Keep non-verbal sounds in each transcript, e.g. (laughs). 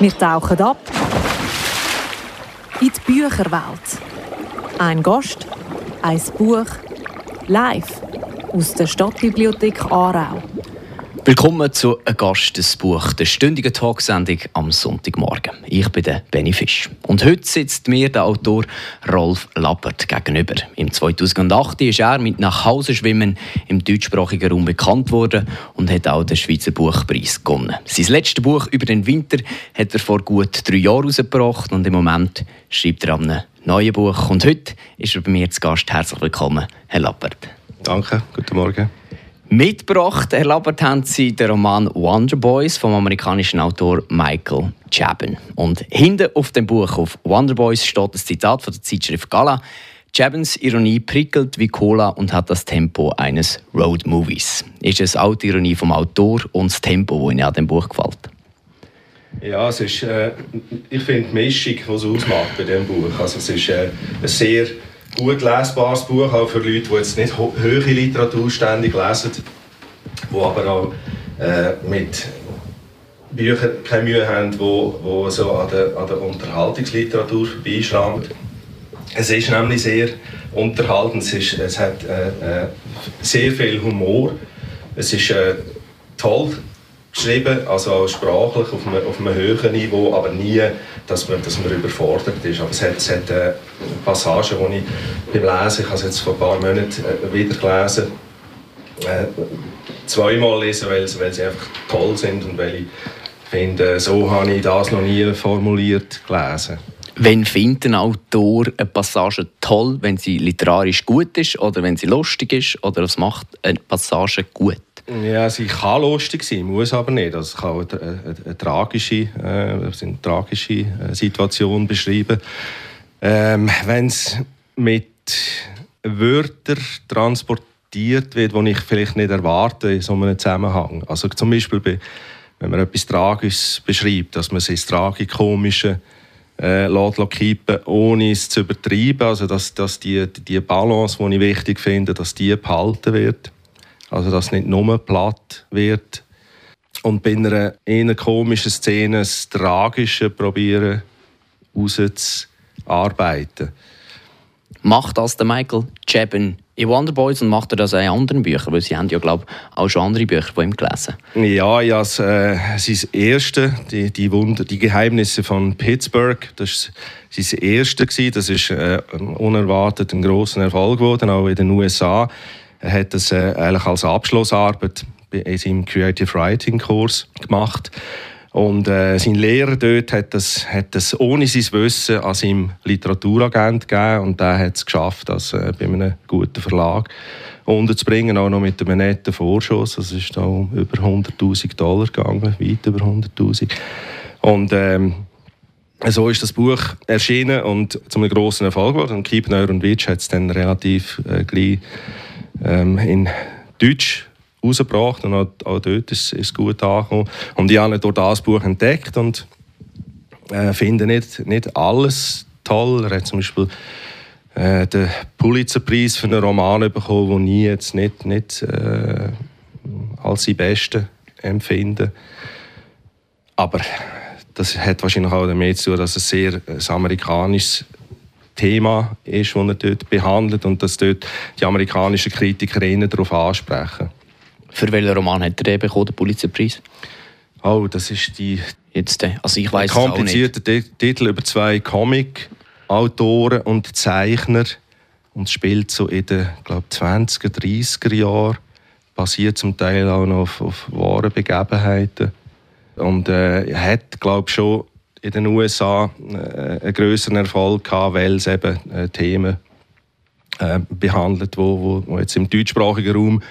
Wir tauchen ab in die Bücherwelt. Ein Gast, ein Buch, live aus der Stadtbibliothek Aarau. Willkommen zu «Ein Gast, ein Buch», der stündigen Talksendung am Sonntagmorgen. Ich bin der Benny Fisch. Und heute sitzt mir der Autor Rolf Lappert gegenüber. Im 2008 ist er mit «Nachhauseschwimmen» im deutschsprachigen Raum bekannt worden und hat auch den Schweizer Buchpreis gewonnen. Sein letztes Buch über den Winter hat er vor gut drei Jahren herausgebracht und im Moment schreibt er an einem neuen Buch. Und heute ist er bei mir zu Gast. Herzlich willkommen, Herr Lappert. Danke, guten Morgen. Mitgebracht, Herr Labert, haben Sie den Roman Wonder Boys vom amerikanischen Autor Michael Chabon. Und hinten auf dem Buch auf Wonder Boys steht das Zitat von der Zeitschrift Gala. Chabons Ironie prickelt wie Cola und hat das Tempo eines Road Movies. Ist es auch die Ironie vom Autor und das Tempo, das Ihnen an dem Buch gefällt? Ja, es ist, äh, ich finde die Mischung, die es ausmacht bei diesem Buch. Also es ist äh, ein sehr gut lesbares Buch, auch für Leute, die jetzt nicht höhere Literatur ständig lesen, die aber auch äh, mit Büchern keine Mühe haben, wo, wo so an der, an der Unterhaltungsliteratur vorbeischrammen. Es ist nämlich sehr unterhaltend, es, ist, es hat äh, äh, sehr viel Humor, es ist äh, toll geschrieben, also sprachlich auf einem, auf einem höheren Niveau, aber nie, dass man, dass man überfordert ist. Aber es hat, es hat äh, Passagen, die ich beim Lesen, ich habe es jetzt vor ein paar Monaten äh, wieder gelesen, äh, zweimal lesen, weil, weil sie einfach toll sind und weil ich finde, so habe ich das noch nie formuliert gelesen. Wenn findet ein Autor eine Passage toll, wenn sie literarisch gut ist oder wenn sie lustig ist? Oder was macht eine Passage gut? Ja, sie kann lustig sein, muss aber nicht. Also, es kann eine, eine, eine tragische, äh, eine tragische äh, Situation beschreiben. Ähm, Wenn es mit Wörtern transportiert wird, die ich vielleicht nicht erwarte in so einem Zusammenhang. Also zum Beispiel, bei, wenn man etwas Tragisches beschreibt, dass man es ins Tragikomische äh, kippen, ohne es zu übertreiben. Also dass, dass die, die Balance, die ich wichtig finde, dass die behalten wird. Also, dass nicht nur platt wird. Und bei einer eher komischen Szene das Tragische probieren auszuarbeiten. Macht das der Michael Chabon in Wonder Boys und macht er das auch in anderen Büchern? Weil sie haben ja, glaube ich, auch schon andere Bücher von ihm gelesen. Ja, ja das, äh, sein erste, die, die, Wunder, die Geheimnisse von Pittsburgh, das war sein erste. Das ist äh, unerwartet ein großer Erfolg geworden, auch in den USA. Er hat das äh, eigentlich als Abschlussarbeit in seinem Creative Writing Kurs gemacht. Und äh, sein Lehrer dort hat das, hat das ohne sein Wissen an seinem Literaturagent gegeben und der hat es geschafft, das äh, bei einem guten Verlag unterzubringen, auch noch mit einem netten Vorschuss. Das ist da um über 100'000 Dollar gegangen, weit über 100'000. Und ähm, so ist das Buch erschienen und zu einem grossen Erfolg geworden. Und Keep Neuer und Witsch hat es dann relativ äh, gleich ähm, in Deutsch rausgebracht und auch, auch dort ist es gut angekommen. Und ich habe durch das Buch entdeckt und äh, finde nicht, nicht alles toll. Er hat zum Beispiel äh, den Pulitzerpreis für einen Roman bekommen, den ich jetzt nicht, nicht äh, als sein besten empfinde. Aber das hat wahrscheinlich auch damit zu tun, dass es sehr ein amerikanisches Thema ist, das er dort behandelt und dass dort die amerikanischen Kritiker darauf ansprechen. Für welchen Roman hat er bekommen, den Pulitzerpreis? Oh, das ist die Jetzt, also ich weiß komplizierte Titel über zwei Comic-Autoren und Zeichner und spielt so in den glaub, 20er, 30er Jahren, basiert zum Teil auch noch auf, auf wahren Begebenheiten und äh, hat glaube schon in den USA äh, einen größeren Erfolg gehabt, weil es eben äh, Themen äh, behandelt, wo, wo, jetzt im deutschsprachigen Raum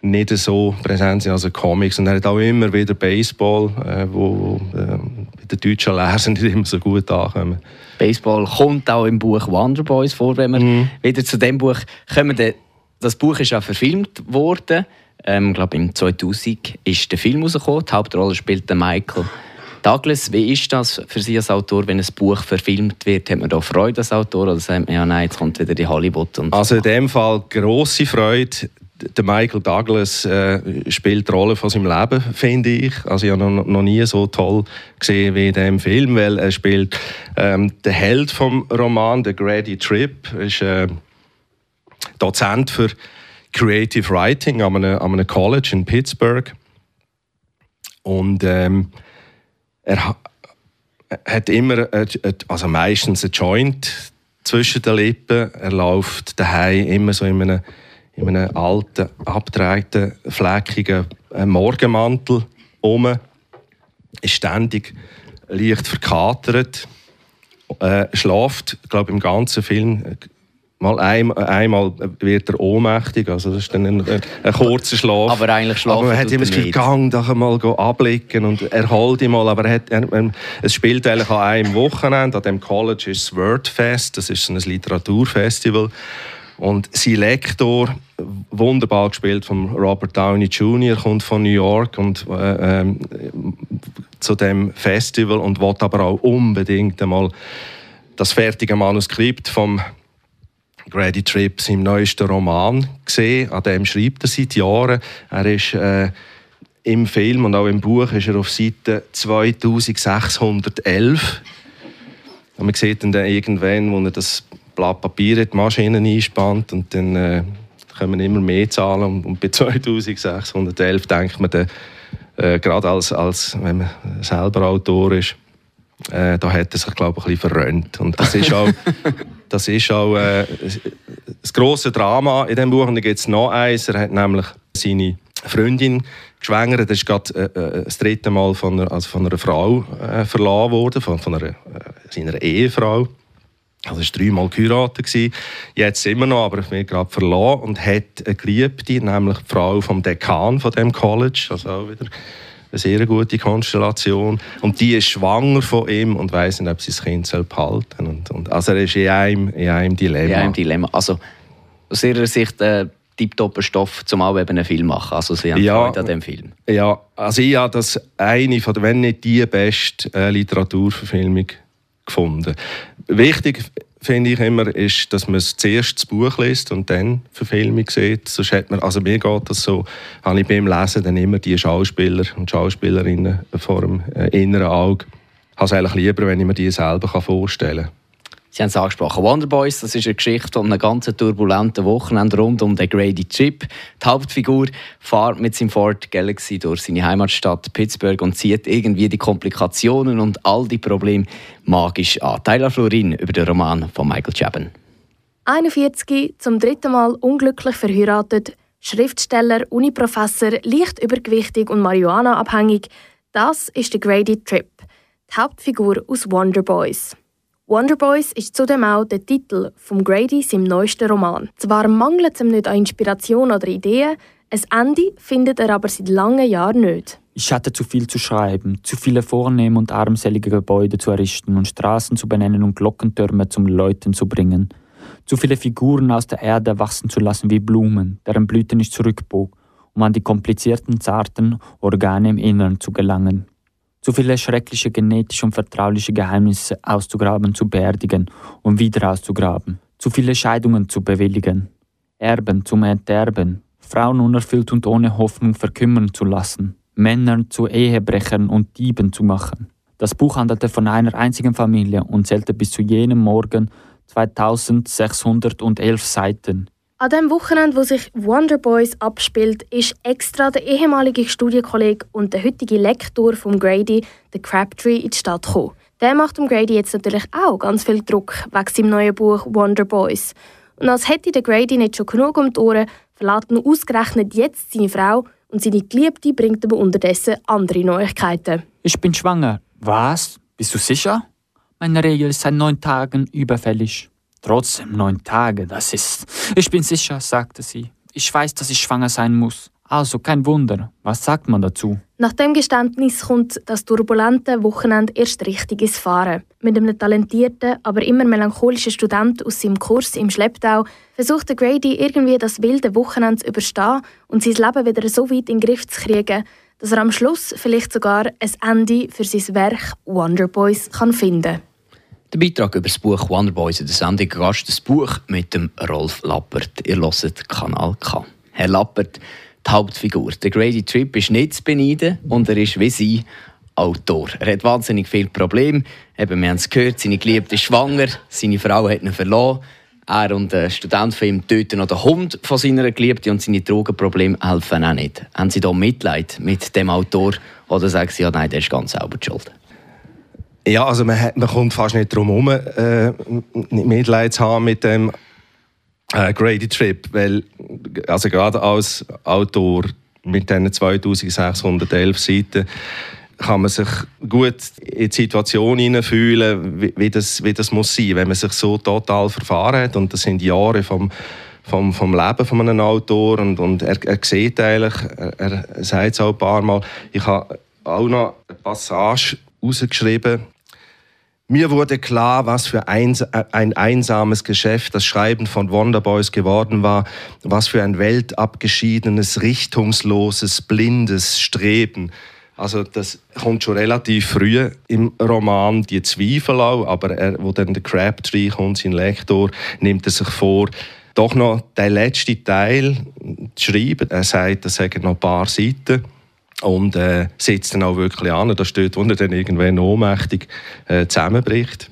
nicht so präsent sind, also Comics. Und er hat auch immer wieder Baseball, äh, wo äh, bei den deutschen Lesern (laughs) nicht immer so gut ankommen. Baseball kommt auch im Buch Wonder Boys vor, wenn wir mhm. wieder zu dem Buch kommen. Das Buch ist auch verfilmt worden. Ähm, ich glaube, im 2000 ist der Film rausgekommen. Die Hauptrolle spielt Michael Douglas, wie ist das für Sie als Autor, wenn ein Buch verfilmt wird? Hat man da Freude als Autor oder sagt man, ja nein, jetzt kommt wieder die Hollywood? Und also in dem Fall grosse Freude. der Michael Douglas äh, spielt die Rolle von seinem Leben, finde ich. Also ich habe noch, noch nie so toll gesehen wie in diesem Film, weil er spielt ähm, der Held vom Roman, der Grady Tripp, ist äh, Dozent für Creative Writing an einem, an einem College in Pittsburgh. Und ähm, er hat immer, also meistens ein Joint zwischen den Lippen. Er läuft daheim immer so in einem, in einem alten, abgetragten, fleckigen äh, Morgenmantel um. Ist ständig leicht verkatert. Äh, schlaft, glaube im ganzen Film Mal ein, einmal wird er ohnmächtig, also das ist dann ein, ein kurzer Schlaf. Aber eigentlich schlafen Aber man hat immer das Gefühl, gang doch mal ablicken und erholt ihn mal. Aber er hat, er, er, es spielt eigentlich an einem Wochenende, an dem College ist das Wordfest, das ist ein Literaturfestival. Und sein Lektor, wunderbar gespielt von Robert Downey Jr., kommt von New York und äh, äh, zu dem Festival und will aber auch unbedingt einmal das fertige Manuskript vom Grady Tripp seinem neuesten Roman gesehen. An dem schreibt er seit Jahren. Er ist äh, im Film und auch im Buch ist er auf Seite 2611. Und man sieht dann irgendwann, wo er das Blatt Papier in die Maschine einspannt und dann äh, kommen immer mehr Zahlen und bei 2611 denkt man dann, äh, gerade als, als wenn man selber Autor ist, äh, da hat er sich glaube ich ein bisschen verrönt und das ist auch (laughs) Das ist auch äh, das große Drama in diesem Buch. Und dann gibt es noch eins. Er hat nämlich seine Freundin geschwängert. Das ist gerade äh, äh, das dritte Mal von einer, also von einer Frau äh, verlassen worden, von, von einer, äh, seiner Ehefrau. Also war dreimal geheiratet. Jetzt immer noch, aber bin gerade verlassen und hat eine Geliebte, nämlich die Frau vom Dekan von dem College. Also auch wieder eine sehr gute Konstellation. Und die ist schwanger von ihm und weiß nicht, ob sie das Kind soll behalten und, und Also er ist in einem, in einem Dilemma. In einem Dilemma. Also aus ihrer Sicht äh, tiptopper Stoff, zum auch eben einen Film machen. Also sie haben ja, Freude an dem Film. Ja, also ich habe das eine von, wenn nicht die beste äh, Literaturverfilmung gefunden. Wichtig finde ich immer, ist, dass man zuerst das Buch liest und dann Verfilmung sieht. Sonst hat man, also mir geht das so, habe ich beim Lesen dann immer die Schauspieler und Schauspielerinnen vor dem äh, inneren Auge. Ich habe es eigentlich lieber, wenn ich mir die selber vorstellen kann. Sie haben es angesprochen. Wonder Boys, das ist eine Geschichte von einem ganz turbulenten Wochenende rund um den Grady Chip. Die Hauptfigur fährt mit seinem Ford Galaxy durch seine Heimatstadt Pittsburgh und zieht irgendwie die Komplikationen und all die Probleme magisch an. Tyler Florin über den Roman von Michael Chabon. 41, zum dritten Mal unglücklich verheiratet, Schriftsteller, Uniprofessor, leicht übergewichtig und Marihuana-abhängig. Das ist der Grady Trip, die Hauptfigur aus Wonder Boys. Wonder Boys ist zudem auch der Titel von Grady seinem neuesten Roman. Zwar mangelt es ihm nicht an Inspiration oder Ideen, ein Ende findet er aber seit langen Jahren nicht. Ich hatte zu viel zu schreiben, zu viele vornehme und armselige Gebäude zu errichten und Straßen zu benennen und Glockentürme zum Läuten zu bringen. Zu viele Figuren aus der Erde wachsen zu lassen wie Blumen, deren Blüte nicht zurückbog, um an die komplizierten, zarten Organe im Innern zu gelangen zu viele schreckliche genetische und vertrauliche Geheimnisse auszugraben, zu beerdigen und wieder auszugraben, zu viele Scheidungen zu bewilligen, Erben zu enterben, Frauen unerfüllt und ohne Hoffnung verkümmern zu lassen, Männer zu Ehebrechern und Dieben zu machen. Das Buch handelte von einer einzigen Familie und zählte bis zu jenem Morgen 2611 Seiten. An dem Wochenende, wo sich Wonder Boys abspielt, ist extra der ehemalige Studienkollege und der heutige Lektor von Grady, der Crabtree, in die Stadt gekommen. Der macht dem Grady jetzt natürlich auch ganz viel Druck wegen seinem neuen Buch Wonder Boys. Und als hätte der Grady nicht schon genug um die Ohren, verlässt er ausgerechnet jetzt seine Frau und seine Geliebte bringt aber unterdessen andere Neuigkeiten. Ich bin schwanger. Was? Bist du sicher? Meine Regel ist seit neun Tagen überfällig. Trotzdem neun Tage, das ist. Ich bin sicher, sagte sie. Ich weiß, dass ich schwanger sein muss. Also kein Wunder. Was sagt man dazu? Nach dem Geständnis kommt das turbulente Wochenende erst richtig ins Fahren. Mit einem talentierten, aber immer melancholischen Student aus seinem Kurs im Schlepptau versucht Grady irgendwie das wilde Wochenende zu überstehen und sein Leben wieder so weit in den Griff zu kriegen, dass er am Schluss vielleicht sogar ein Ende für sein Werk Wonder Boys kann finden kann. Der Beitrag über das Buch Wonder Boys in der Sendung Gast das Buch mit dem Rolf Lappert. Ihr hört Kanal K. Herr Lappert, die Hauptfigur. Der Grady Tripp ist nicht zu beneiden und er ist wie sie Autor. Er hat wahnsinnig viele Probleme. Eben, wir haben es gehört, seine Geliebte ist schwanger, seine Frau hat ihn verloren. Er und ein Student von ihm töten noch den Hund von seiner Geliebten und seine Drogenprobleme helfen auch nicht. Haben Sie da Mitleid mit dem Autor oder sagen Sie, ja, nein, der ist ganz selber schuld? Ja, also man, hat, man kommt fast nicht drum herum, äh, Mitleid zu haben mit dem äh, Grady Trip, weil also gerade als Autor mit diesen 2611 Seiten kann man sich gut in die Situation hineinfühlen, wie, wie, das, wie das muss sein, wenn man sich so total verfahren hat. Und das sind Jahre vom, vom, vom Leben von einem Autor und, und er, er sieht eigentlich, er, er sagt es auch ein paar Mal, ich habe auch noch eine Passage rausgeschrieben, mir wurde klar, was für ein, ein, einsames Geschäft das Schreiben von Wonderboys geworden war, was für ein weltabgeschiedenes, richtungsloses, blindes Streben also das kommt schon relativ früh im Roman, die Zweifel auch, aber er, wo dann der Crabtree kommt, sein Lektor, nimmt er sich vor, doch noch den letzten Teil zu schreiben. Er sagt, das sagen noch ein paar Seiten und äh, setzt dann auch wirklich an. Da steht, wo er dann irgendwann ohnmächtig äh, zusammenbricht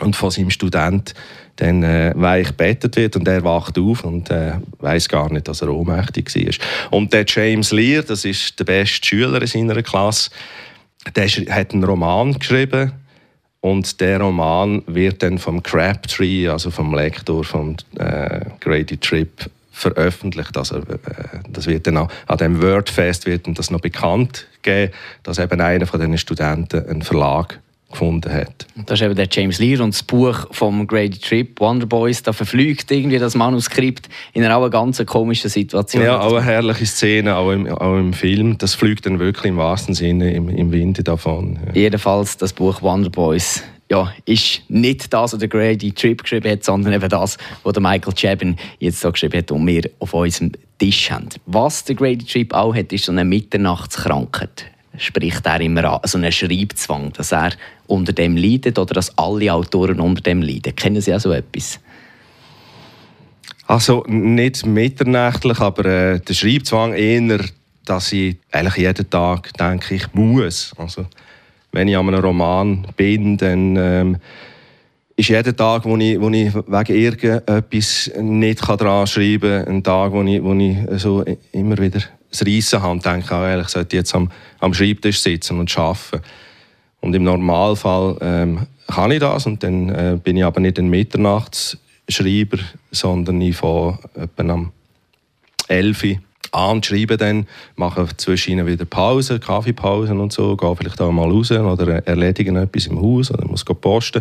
und von seinem Student dann äh, weich bettet wird und er wacht auf und äh, weiß gar nicht, dass er ohnmächtig war. Und der James Lear, das ist der beste Schüler in seiner Klasse, der hat einen Roman geschrieben und der Roman wird dann vom Crabtree, also vom Lektor vom äh, Grady Tripp, veröffentlicht. Also, äh, das wird dann auch, an dem Wordfest wird das noch bekannt geben, dass eben einer von diesen Studenten einen Verlag gefunden hat. Das ist eben der James Lear und das Buch vom Grady Tripp, Wonder Boys, da verflügt irgendwie das Manuskript in einer auch ganz komischen Situation. Ja, auch eine herrliche Szene, auch im, auch im Film. Das fliegt dann wirklich im wahrsten Sinne im, im Winde davon. Ja. Jedenfalls das Buch Wonder Boys ja, ist nicht das, was der Grady Tripp geschrieben hat, sondern eben das, was der Michael Chabin jetzt so geschrieben hat und wir auf unserem Tisch haben. Was der Grady Tripp auch hat, ist so eine Mitternachtskrankheit spricht er immer an, so einen Schreibzwang, dass er unter dem leidet oder dass alle Autoren unter dem leiden. Kennen Sie auch so etwas? Also nicht mitternächtlich, aber äh, der Schreibzwang eher, dass ich eigentlich jeden Tag denke, ich muss. Also, wenn ich an einem Roman bin, dann ähm, ist jeder Tag, wo ich, wo ich wegen irgendetwas nicht daran schreiben kann, ein Tag, wo ich, wo ich so immer wieder das Reissen habe und denke, oh, ich sollte jetzt am, am Schreibtisch sitzen und arbeiten. Und im Normalfall ähm, kann ich das und dann äh, bin ich aber nicht ein Mitternachtsschreiber, sondern ich fange etwa am 11 Uhr an und schreibe dann, mache zwischen wieder Pause, Kaffeepausen und so, gehe vielleicht auch mal raus oder erledigen etwas im Haus oder muss posten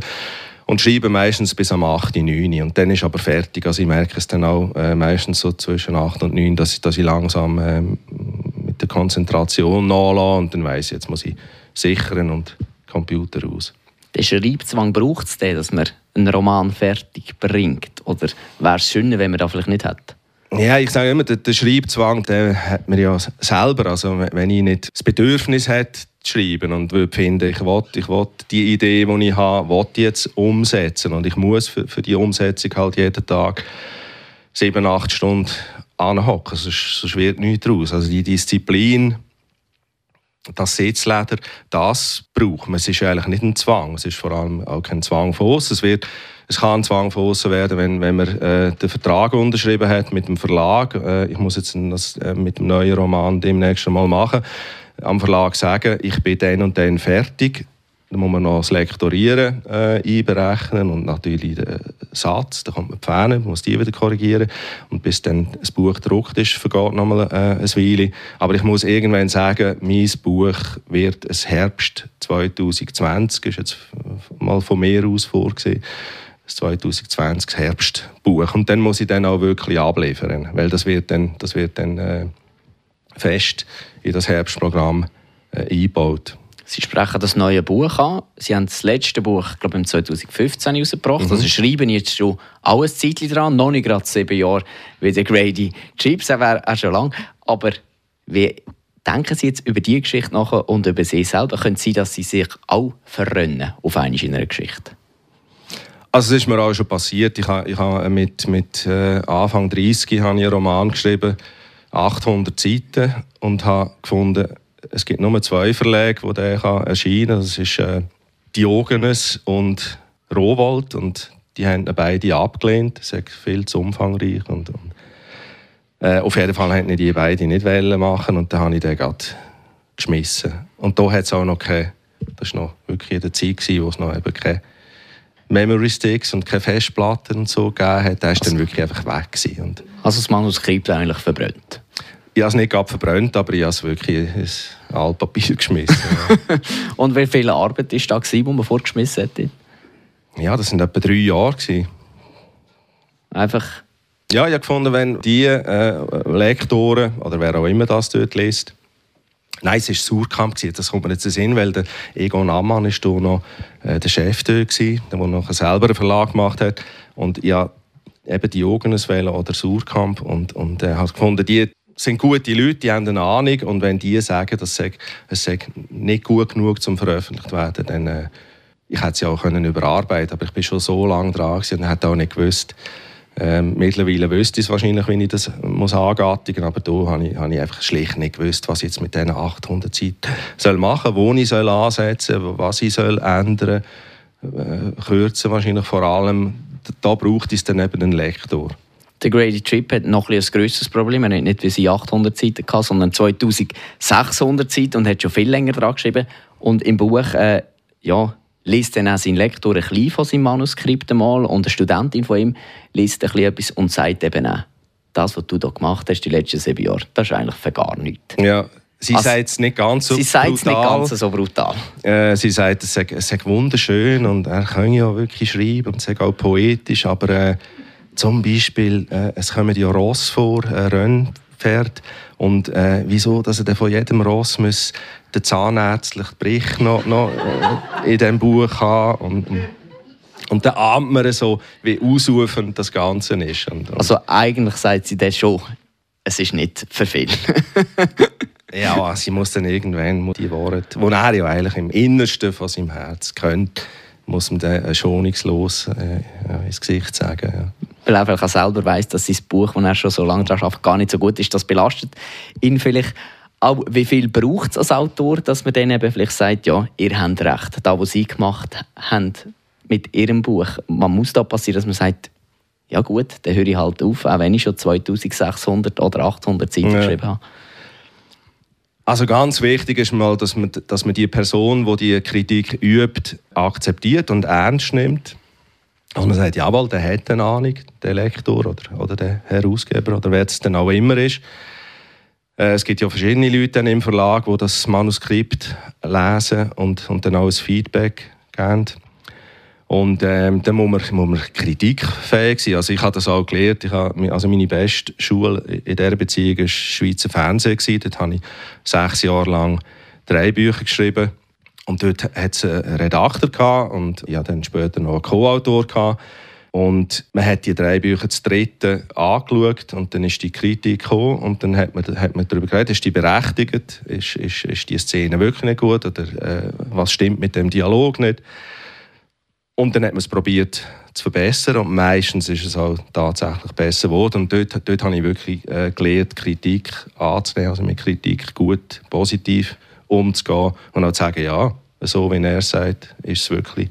und schreibe meistens bis am 8., 9. Und dann ist aber fertig. Also ich merke es dann auch äh, meistens so zwischen 8 und 9, dass ich, dass ich langsam äh, mit der Konzentration nachlasse und dann weiss ich, jetzt muss ich sichern und Computer aus. Den Schreibzwang braucht es denn, dass man einen Roman fertig bringt? Oder wäre es schöner, wenn man das vielleicht nicht hat? Ja, ich sage immer, der, Schreibzwang den hat man ja selber. Also wenn ich nicht das Bedürfnis hätte, schreiben und würde finden, ich will, ich will die Idee, die ich habe, will jetzt umsetzen und ich muss für, für die Umsetzung halt jeden Tag sieben, acht Stunden anhocken, sonst, sonst wird nichts daraus. Also die Disziplin, das Sitzleder, das braucht man. Es ist eigentlich nicht ein Zwang, es ist vor allem auch kein Zwang von uns. Es, wird, es kann ein Zwang von außen werden, wenn, wenn man äh, den Vertrag unterschrieben hat mit dem Verlag. Äh, ich muss jetzt das äh, mit dem neuen Roman demnächst mal machen am Verlag sagen, ich bin dann und dann fertig. Dann muss man noch das Lektorieren äh, einberechnen und natürlich den Satz, da kommt man die Fähne, muss die wieder korrigieren und bis dann das Buch gedruckt ist, vergeht noch mal äh, ein Weile. Aber ich muss irgendwann sagen, mein Buch wird ein Herbst 2020, ist jetzt mal von mir aus vorgesehen, das 2020 Herbstbuch. Und dann muss ich dann auch wirklich abliefern, weil das wird dann, das wird dann äh, fest in das Herbstprogramm äh, eingebaut. Sie sprechen das neue Buch an. Sie haben das letzte Buch, ich glaube, im 2015 herausgebracht. Mhm. Also schreiben jetzt schon alles Zeitchen dran, noch nicht gerade sieben Jahre wie der Grady Chips, er wäre auch schon lang. Aber wie denken Sie jetzt über die Geschichte nach und über Sie selber? Können Sie, dass Sie sich auch verrennen auf eine in einer Geschichte? Also es ist mir auch schon passiert. Ich habe, ich habe mit, mit äh, Anfang 30 habe ich einen Roman geschrieben, 800 Seiten, und habe gefunden, es gibt nur zwei Verlage, wo der erscheinen kann. Das ist äh, Diogenes und Rowold. Und die haben beide abgelehnt. Das ist viel zu umfangreich. Und, und äh, auf jeden Fall wollten die beide nicht machen. Und dann habe ich den gerade geschmissen. Und da hat es auch noch keine, das war noch wirklich in der Zeit, wo es noch eben keine Memory Sticks und keine Festplatten und so gegeben hat, der ist also, dann wirklich einfach weg gewesen. Und also das Manuskript eigentlich verbrannt? Ich habe es nicht gerade verbrannt, aber ich habe es wirklich ins Altpapier (laughs) geschmissen. (laughs) und wie viel Arbeit war da, die man vorgeschmissen hätte? Ja, das waren etwa drei Jahre. Gewesen. Einfach? Ja, ich habe gefunden, wenn die äh, Lektoren oder wer auch immer das dort liest, Nein, es war Surkamp. Das kommt mir jetzt in Sinn, weil der Egon Ammann war noch äh, der Chef dort, der noch selber einen Verlag gemacht hat. Und ja, eben die Jogeneswelle oder Surkamp. Und, und er äh, hat gefunden, die sind gute Leute, die haben eine Ahnung. Und wenn die sagen, dass es sei nicht gut genug zum veröffentlicht werden, dann äh, ich hätte sie auch können überarbeiten aber ich bin schon so lange dran und hätte auch nicht gewusst, ähm, mittlerweile wüsste ich es wahrscheinlich, wie ich das muss angattigen aber da habe ich, habe ich einfach schlicht nicht gewusst, was ich jetzt mit diesen 800 Seiten soll machen soll, wo ich soll ansetzen soll, was ich soll ändern soll, äh, kürzen wahrscheinlich vor allem. Da braucht es dann eben einen Lektor. Der Grady Trip hat noch ein, ein grösseres Problem. Er hat nicht wie sie 800 Seiten gehabt, sondern 2600 Seiten und hat schon viel länger dran geschrieben. Und im Buch, äh, ja, liest dann auch sein Lektor ein bisschen von seinem Manuskript einmal und eine Studentin von ihm liest ein bisschen etwas und sagt eben auch, das, was du hier gemacht hast die letzten sieben Jahre, das ist eigentlich für gar nichts. Ja. Sie also, sagt es nicht ganz so sie brutal. nicht ganz so brutal. Äh, sie sagt, es sei, es sei wunderschön und er kann ja wirklich schreiben und es sei auch poetisch, aber äh, zum Beispiel, äh, es kommen ja Ross vor, äh, Rennpferd, und äh, wieso, dass er von jedem Ross muss den zahnärztlichen Bericht noch, noch äh, in diesem Buch haben und, und, und dann ahnt man so, wie ausufernd das Ganze ist. Und, und also eigentlich sagt sie das schon, es ist nicht für viel. (laughs) ja, sie muss dann irgendwann die Worte, die er ja eigentlich im Innersten von seinem Herz kennt, muss man dann schonungslos äh, ins Gesicht sagen. Ja weil er einfach selber weiß, dass sein Buch, das er schon so lange daran arbeitet, gar nicht so gut ist. Das belastet ihn vielleicht. Auch wie viel braucht es als Autor, dass man dann eben vielleicht sagt, ja, ihr habt recht, da, was sie gemacht haben mit ihrem Buch. Man muss da passieren, dass man sagt, ja gut, dann höre ich halt auf, auch wenn ich schon 2600 oder 800 Seiten ja. geschrieben habe. Also ganz wichtig ist mal, dass man, dass man die Person, die die Kritik übt, akzeptiert und ernst nimmt. Also man sagt, jawohl, der hat eine Ahnung, der Lektor oder, oder der Herausgeber oder wer es dann auch immer ist. Äh, es gibt ja verschiedene Leute im Verlag, die das Manuskript lesen und, und dann auch ein Feedback geben. Und ähm, dann muss man, muss man kritikfähig sein. Also ich habe das auch gelernt. Ich habe, also meine beste Schule in dieser Beziehung war Schweizer Fernsehen. Dort habe ich sechs Jahre lang drei Bücher geschrieben. Und dort hat es einen Redakteur gehabt und ja, dann später noch einen Co-Autor. Und man hat die drei Bücher zu dritten angeschaut und dann ist die Kritik gekommen und dann hat man, hat man darüber geredet, ist die berechtigt, ist, ist, ist die Szene wirklich nicht gut oder äh, was stimmt mit dem Dialog nicht. Und dann hat man es probiert zu verbessern und meistens ist es auch tatsächlich besser geworden. Und dort, dort habe ich wirklich äh, gelernt, Kritik anzunehmen, also mit Kritik gut, positiv umzugehen und auch zu sagen, ja, so wie er sagt, ist es wirklich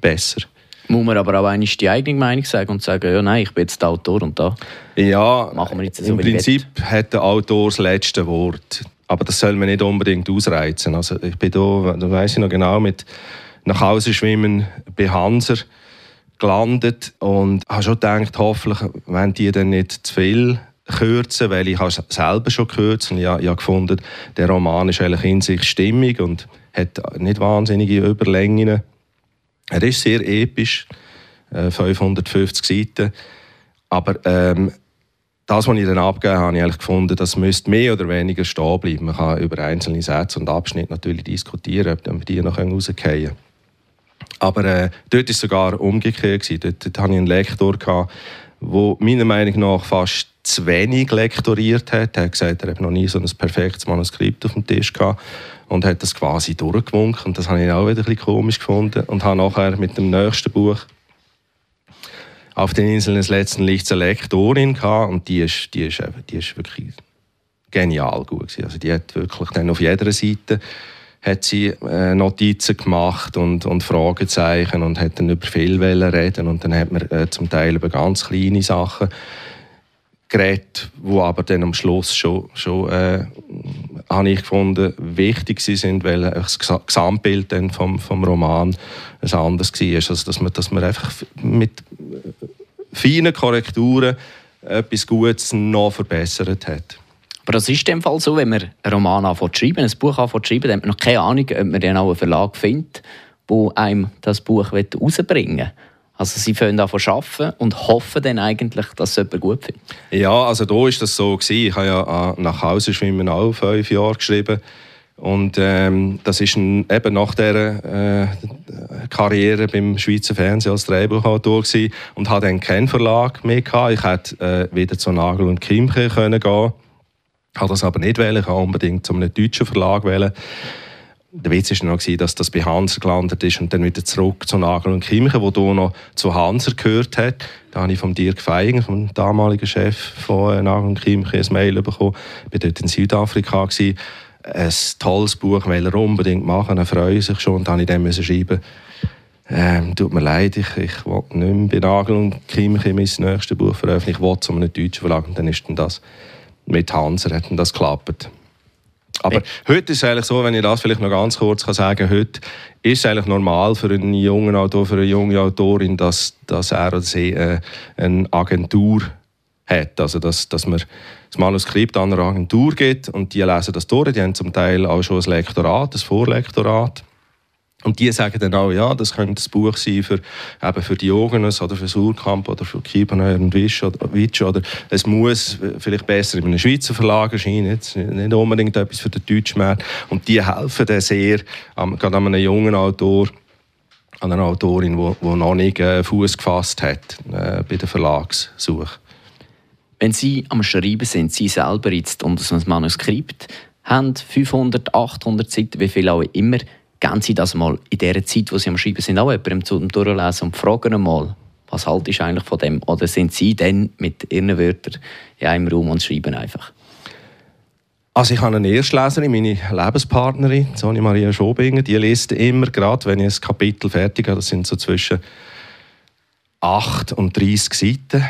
besser. Muss man aber auch eigentlich die eigene Meinung sagen und sagen, ja, nein, ich bin jetzt der Autor und da ja, machen wir jetzt so, im Prinzip hat der Autor das letzte Wort. Aber das soll man nicht unbedingt ausreizen. Also ich bin da, da weiss ich noch genau, mit nach Hause schwimmen bei Hanser gelandet und habe schon gedacht, hoffentlich, wenn die dann nicht zu viel kürzen, weil ich habe selber schon gekürzt und ich, ich habe gefunden, der Roman ist eigentlich in sich stimmig und hat nicht wahnsinnige Überlängen. Er ist sehr episch, 550 äh, Seiten, aber ähm, das, was ich dann abgegeben habe, habe ich eigentlich gefunden, das müsste mehr oder weniger stehen bleiben. Man kann über einzelne Sätze und Abschnitte natürlich diskutieren, ob wir die noch rausgehen können. Aber äh, dort war es sogar umgekehrt. Dort, dort hatte ich einen Lektor, wo meiner Meinung nach fast zu wenig lektoriert hat. Er hat gesagt, er habe noch nie so ein perfektes Manuskript auf dem Tisch gehabt und hat das quasi durchgewunken. Und das habe ich auch wieder ein bisschen komisch gefunden und habe nachher mit dem nächsten Buch auf den Inseln des letzten Lichts eine Lektorin gehabt und die ist, die ist, die ist wirklich genial gut gewesen. Also die hat wirklich dann auf jeder Seite hat sie äh, Notizen gemacht und, und Fragezeichen und hat dann über viel reden und dann hat man äh, zum Teil über ganz kleine Sachen geredet, wo aber dann am Schluss schon, schon äh, habe ich gefunden, wichtig sind, weil das Gesamtbild dann vom, vom Roman ein anderes war. Also, dass, man, dass man einfach mit äh, feinen Korrekturen etwas Gutes noch verbessert hat. Aber das ist in dem Fall so, wenn man einen Roman anfängt schreiben, ein Buch anfängt schreiben, dann hat man noch keine Ahnung, ob man dann auch einen Verlag findet, der einem das Buch herausbringen will. Also sie fangen an zu arbeiten und hoffen dann eigentlich, dass es jemand gut findet. Ja, also da ist das so gewesen. Ich habe ja äh, «Nach Hause schwimmen» auch fünf Jahre geschrieben. Und ähm, das ist ein, eben nach dieser äh, Karriere beim Schweizer Fernsehen als Drehbuchautor gewesen und hatte dann keinen Verlag mehr. Gehabt. Ich hätte äh, wieder zu Nagel und Kimche können gehen habe das aber nicht wählen, ich habe unbedingt zu einem deutschen Verlag wählen. Der Witz war noch, dass das bei Hanser gelandet ist und dann wieder zurück zu Nagel und Kimchen, wo du noch zu Hanser gehört hat. Da habe ich vom Dirk Feigen, vom damaligen Chef von äh, Nagel und Kimchen, ein Mail bekommen. Ich war dort in Südafrika. Gewesen. Ein tolles Buch, will er unbedingt machen, er freut sich schon. Und dann musste ich dem schreiben, ähm, tut mir leid, ich, ich will nicht mehr bei Nagel und Kimchen mein nächstes Buch veröffentlichen, ich will zu einem deutschen Verlag. Und dann ist dann das mit Hanser hat das geklappt. Aber ja. heute ist es eigentlich so, wenn ich das vielleicht noch ganz kurz kann sagen kann, heute ist es eigentlich normal für einen jungen Autor, für eine junge Autorin, dass, dass er oder sie äh, eine Agentur hat. Also, dass, dass man das Manuskript an eine Agentur gibt und die lesen das durch. Die haben zum Teil auch schon ein Lektorat, ein Vorlektorat. Und die sagen dann auch, ja, das könnte das Buch sein für, eben für Diogenes oder für Surkamp oder für Kibana und Wisch oder, Witsch oder es muss vielleicht besser in einem Schweizer Verlag erscheinen, jetzt nicht unbedingt etwas für den deutschen Markt. Und die helfen dann sehr, ähm, gerade einem jungen Autor, an einer Autorin, die noch nicht äh, Fuß gefasst hat äh, bei der Verlagssuche. Wenn Sie am Schreiben sind, Sie selber jetzt unter so einem Manuskript, haben 500, 800 Seiten, wie viel auch immer, geben Sie das mal in der Zeit, wo Sie am Schreiben sind, auch jemandem zum Durchlesen und fragen mal, was haltest du eigentlich von dem? Oder sind Sie denn mit Ihren Wörtern ja im Raum und schreiben einfach? Also ich habe eine Erstleserin, meine Lebenspartnerin, Sonja Maria Schobinger, die liest immer gerade, wenn ich ein Kapitel fertig habe, das sind so zwischen 8 und 30 Seiten.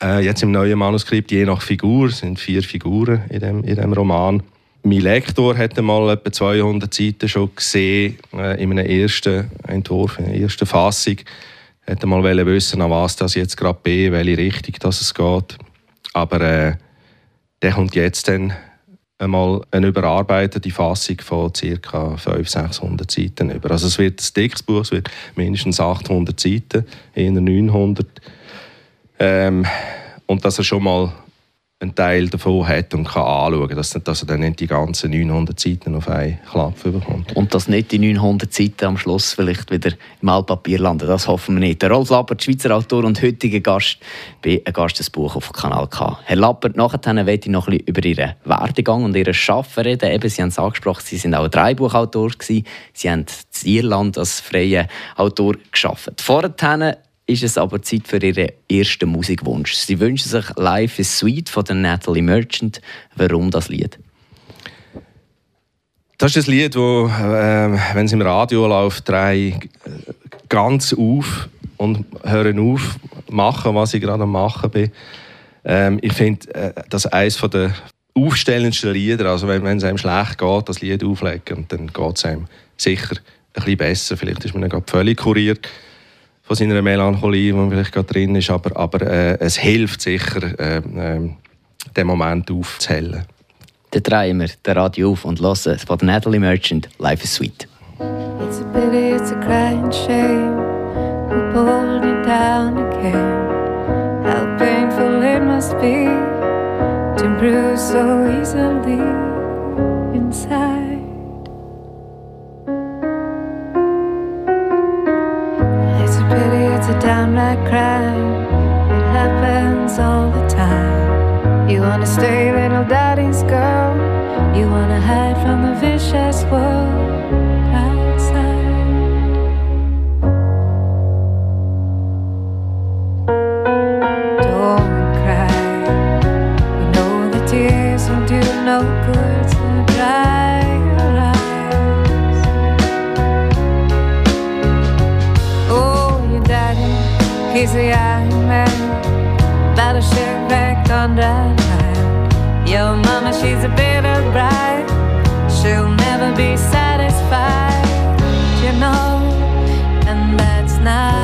Äh, jetzt im neuen Manuskript, je nach Figur, es sind vier Figuren in dem, in dem Roman. Mein Lektor hat mal etwa 200 Seiten schon gesehen äh, in einem ersten Entwurf, in einer ersten Fassung. Hätte mal wissen, an was das jetzt gerade bin, welche Richtung das es geht. Aber äh, der kommt jetzt dann einmal eine überarbeitete Fassung von ca. 500, 600 Seiten über. Also es wird ein dickes Buch, es wird mindestens 800 Seiten, eher 900. Ähm, und dass er schon mal einen Teil davon hat und kann anschauen dass, dass, er dann nicht die ganzen 900 Seiten auf einen Klapp überkommt. Und dass nicht die 900 Seiten am Schluss vielleicht wieder im Altpapier landen, das hoffen wir nicht. Der Rolf Lappert, Schweizer Autor und heutiger Gast bei «Ein Gast, ein Buch» auf dem Kanal K. Herr Lappert, nachher möchte ich noch ein bisschen über Ihren Werdegang und Ihren Schaffen reden. Eben, Sie haben es angesprochen, Sie sind auch drei Buchautor. Sie haben in Irland als freier Autor geschaffen. Vorher ist es aber Zeit für ihren ersten Musikwunsch. Sie wünschen sich Life is Sweet von der Natalie Merchant. Warum das Lied? Das ist ein Lied, das, äh, wenn es im Radio läuft, drei äh, ganz auf und hören auf, machen, was ich gerade am machen bin. Ähm, ich finde, äh, das eines der aufstellendsten Lieder. Also wenn es einem schlecht geht, das Lied auflegen und dann geht es einem sicher ein bisschen besser. Vielleicht ist man dann gerade völlig kuriert von seiner Melancholie, die vielleicht gerade drin ist, aber, aber äh, es hilft sicher, äh, äh, den Moment aufzuhellen. Dann drehen wir den Radio auf und hören es von Natalie Merchant, «Life is Sweet». It's a pity, it's a crying shame Who pulled you down again How painful it must be To bruise so easily inside It's a downright crime. It happens all the time. You wanna stay little daddy's go. You wanna hide from the vicious world outside. Don't cry. You know the tears won't do no good. Young man, battleship wrecked on dry. Your mama, she's a bitter bride. She'll never be satisfied, you know, and that's not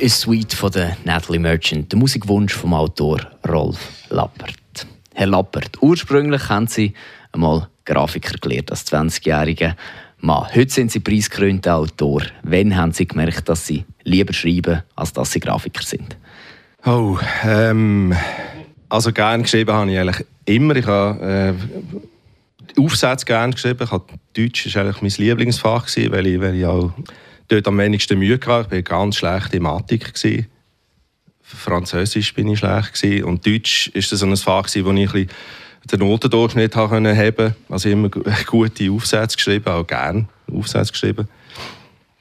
Life is Sweet von der Natalie Merchant, der Musikwunsch vom Autor Rolf Lappert. Herr Lappert, ursprünglich haben Sie einmal Grafiker gelernt als 20-jähriger Mann. Heute sind Sie preisgekrönter Autor. Wann haben Sie gemerkt, dass Sie lieber schreiben, als dass Sie Grafiker sind? Oh, ähm, also gern geschrieben habe ich eigentlich immer. Ich habe äh, Aufsätze gern geschrieben. Ich habe Deutsch war eigentlich mein Lieblingsfach weil ich, weil ich auch dort am wenigsten Mühe hatte. Ich war ganz schlecht in Mathematik gewesen. Französisch bin ich schlecht gewesen. und Deutsch ist so ein Fach gewesen, wo ich ein den Notendurchschnitt haben haben. Also immer gu- (laughs) gute Aufsätze geschrieben, auch gern Aufsätze geschrieben.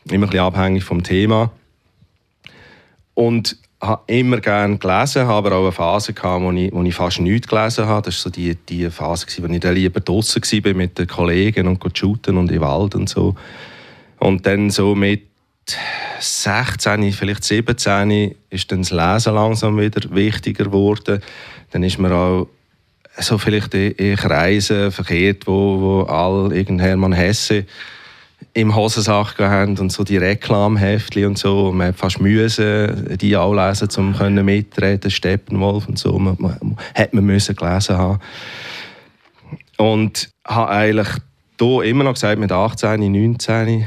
Immer ein bisschen abhängig vom Thema. Und habe immer gerne gelesen, habe aber auch eine Phase gehabt, wo ich, wo ich fast nichts gelesen habe. Das war so die, die Phase, wo ich dann lieber draußen war mit den Kollegen und shooten und im Wald und so. Und dann so mit 16, vielleicht 17, ist dann das Lesen langsam wieder wichtiger geworden. Dann ist mir auch so vielleicht in Kreisen verkehrt, wo, wo all irgend Hermann Hesse im Hosensack haben und so die Reklamheftchen und so. Man hat fast müssen die auch lesen, um können mitreden, Steppenwolf und so. Man, man, hat man müssen gelesen haben. Und habe eigentlich hier immer noch gesagt, mit 18, 19,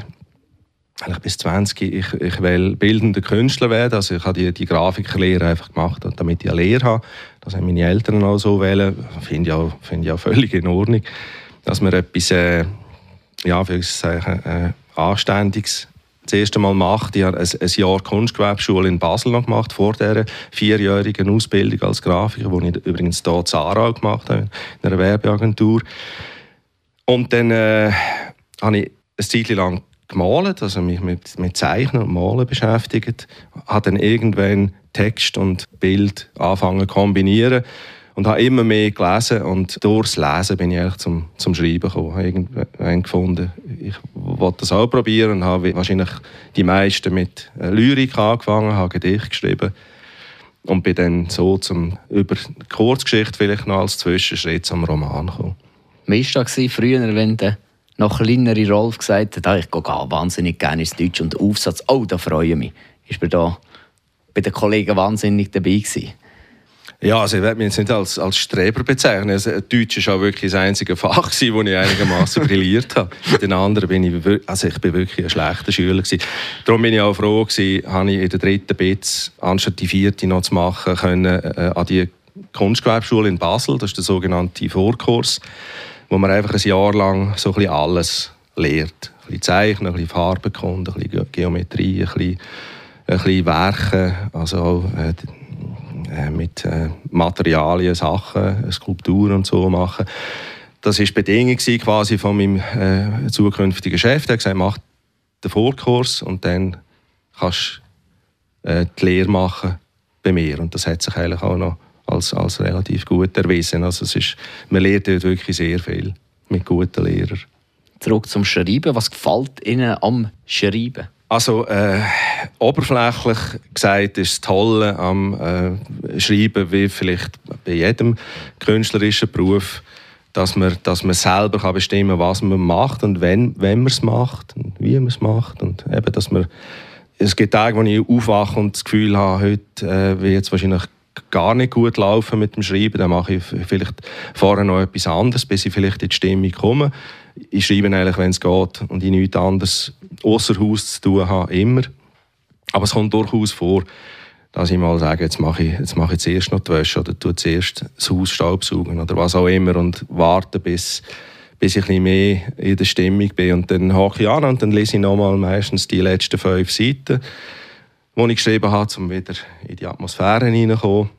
eigentlich bis 20, ich, ich will bildender Künstler werden. Also ich habe die, die Grafikerlehre einfach gemacht, damit ich eine Lehre habe. Das haben meine Eltern auch so wählen. Finde ich, auch, finde ich auch völlig in Ordnung. Dass man etwas, äh, ja, ich sagen, äh, Anständiges das erste Mal macht. Ich habe ein, ein Jahr Kunstgewerbeschule in Basel noch gemacht, vor dieser vierjährigen Ausbildung als Grafiker, die ich übrigens hier in Aarau gemacht habe, in einer Werbeagentur. Und dann äh, habe ich eine Zeit lang gemalt, also mich mit, mit Zeichnen und Malen beschäftigt. Habe dann irgendwann Text und Bild angefangen zu kombinieren und habe immer mehr gelesen und durchs Lesen bin ich eigentlich zum, zum Schreiben gekommen. Habe irgendwann gefunden, ich wollte das auch probieren und habe wahrscheinlich die meisten mit Lyrik angefangen, habe Gedicht geschrieben und bin dann so zum, über Kurzgeschichte vielleicht noch als Zwischenschritt zum Roman gekommen. Wie war das früher, wenn der noch kleinere Rolf gesagt hat, «Ah, ich gehe wahnsinnig gerne ins Deutsch und Aufsatz, oh, da freue ich mich. Ist man da bei den Kollegen wahnsinnig dabei gewesen? Ja, also ich werde mich jetzt nicht als, als Streber bezeichnen. Also, Deutsch war auch wirklich das einzige Fach, gewesen, wo ich einigermaßen (laughs) brilliert habe. In den anderen bin ich, also ich bin wirklich ein schlechter Schüler. Gewesen. Darum bin ich auch froh, gewesen, habe ich in der dritten Bits, anstatt die vierte noch zu machen, können, äh, an die Kunstgewerbeschule in Basel, das ist der sogenannte Vorkurs, wo man einfach ein Jahr lang so ein bisschen alles lehrt. Ein bisschen Zeichnen, ein bisschen Farbenkunde, ein bisschen Ge- Geometrie, ein bisschen, ein bisschen Werken, also auch, äh, äh, mit äh, Materialien, Sachen, Skulpturen und so machen. Das war die Bedingung quasi von meinem äh, zukünftigen Chef. Der hat gesagt, mach den Vorkurs und dann kannst du äh, die Lehre machen bei mir. Und das hat sich eigentlich auch noch als, als relativ gut erwiesen. Also es ist, man lernt dort wirklich sehr viel mit guten Lehrern. Zurück zum Schreiben. Was gefällt Ihnen am Schreiben? Also äh, oberflächlich gesagt ist das Tolle am äh, Schreiben, wie vielleicht bei jedem künstlerischen Beruf, dass man, dass man selber kann bestimmen kann, was man macht und wenn, wenn man es macht und wie man es macht. Und eben, dass man, es gibt Tage, wo ich aufwache und das Gefühl habe, heute äh, wird jetzt wahrscheinlich gar nicht gut laufen mit dem Schreiben, dann mache ich vielleicht vorher noch etwas anderes, bis ich vielleicht in die Stimmung komme. Ich schreibe eigentlich, wenn es geht und ich nichts anderes außer Haus zu tun habe, immer. Aber es kommt durchaus vor, dass ich mal sage, jetzt mache ich, jetzt mache ich zuerst noch die Wäsche oder tue zuerst das Haus staubsaugen oder was auch immer und warte, bis, bis ich ein bisschen mehr in der Stimmung bin. Und dann hocke ich an und dann lese ich nochmal meistens die letzten fünf Seiten, die ich geschrieben habe, um wieder in die Atmosphäre hineinzukommen.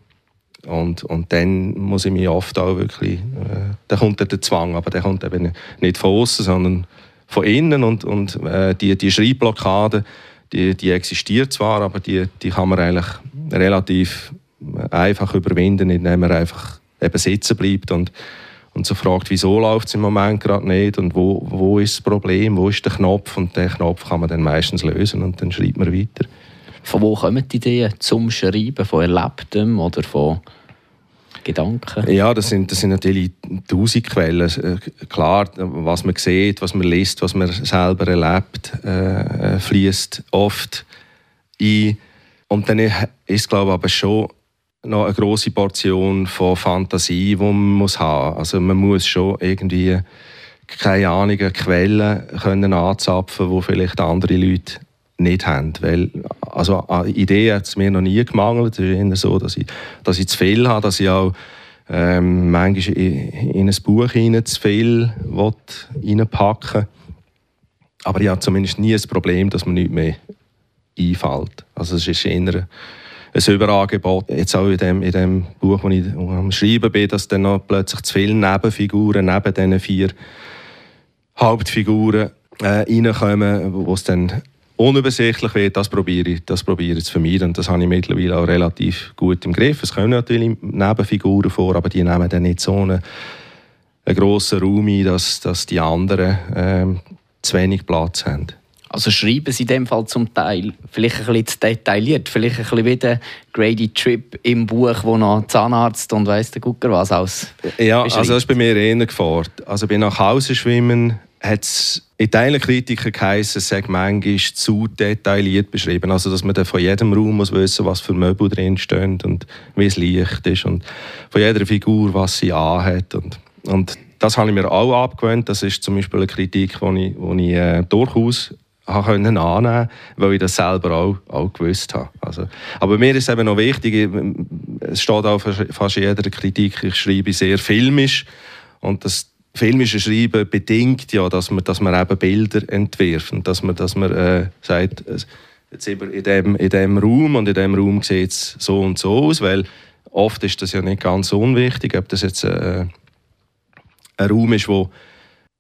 Und, und dann muss ich mich oft auch wirklich, äh, dann kommt der Zwang, aber der kommt eben nicht von außen, sondern von innen und, und äh, die, die Schreibblockade, die, die existiert zwar, aber die, die kann man eigentlich relativ einfach überwinden, indem man einfach eben sitzen bleibt und, und so fragt, wieso läuft es im Moment gerade nicht und wo, wo ist das Problem, wo ist der Knopf und den Knopf kann man dann meistens lösen und dann schreibt man weiter. Von wo kommen die Ideen zum Schreiben? Von Erlebtem oder von Gedanken? Ja, das sind, das sind natürlich tausend Quellen. Äh, Klar, was man sieht, was man liest, was man selber erlebt, äh, fließt oft ein. Und dann ist, glaube ich, aber schon noch eine große Portion von Fantasie, die man muss haben. Also man muss schon irgendwie keine Ahnung, Quellen können anzapfen, die vielleicht andere Leute nicht haben. Weil, also an Ideen hat es mir noch nie gemangelt. Es ist eher so, dass ich, dass ich zu viel habe, dass ich auch ähm, manchmal in, in ein Buch hinein zu viel reinpacken will. Aber ich habe zumindest nie das Problem, dass mir nichts mehr einfällt. Also es ist eher ein Überangebot. Jetzt auch in dem, in dem Buch, wo ich am Schreiben bin, dass dann noch plötzlich zu viele Nebenfiguren neben diesen vier Hauptfiguren äh, reinkommen, wo es dann unübersichtlich wird, das probiere ich, das probiere ich zu vermeiden. Das habe ich mittlerweile auch relativ gut im Griff. Es kommen natürlich Nebenfiguren vor, aber die nehmen dann nicht so einen, einen grossen Raum ein, dass, dass die anderen ähm, zu wenig Platz haben. Also schreiben Sie in dem Fall zum Teil vielleicht ein bisschen zu detailliert, vielleicht ein bisschen wie der Grady Trip im Buch, wo noch Zahnarzt und weiss der Gucker was aus. Ja, also das ist bei mir eher Gefahr. Also bei nach Hause schwimmen hat es in Teilen Kritiker geheißen, es sei manchmal zu detailliert beschrieben. Also dass man von jedem Raum muss wissen, was für Möbel drin stehen und wie es Licht ist und von jeder Figur, was sie anhat. Und, und das habe ich mir auch abgewöhnt. Das ist zum Beispiel eine Kritik, die ich, die ich äh, durchaus können annehmen weil ich das selber auch, auch gewusst habe. Also, aber mir ist eben noch wichtig, ich- es steht auch fast fast in jeder Kritik, ich schreibe sehr filmisch und das filmische Schreiben bedingt ja, dass man, dass man eben Bilder entwirft dass man, dass man äh, sagt, äh, jetzt eben in dem, in dem Raum und in dem Raum sieht es so und so aus, weil oft ist das ja nicht ganz unwichtig, ob das jetzt äh, ein Raum ist, wo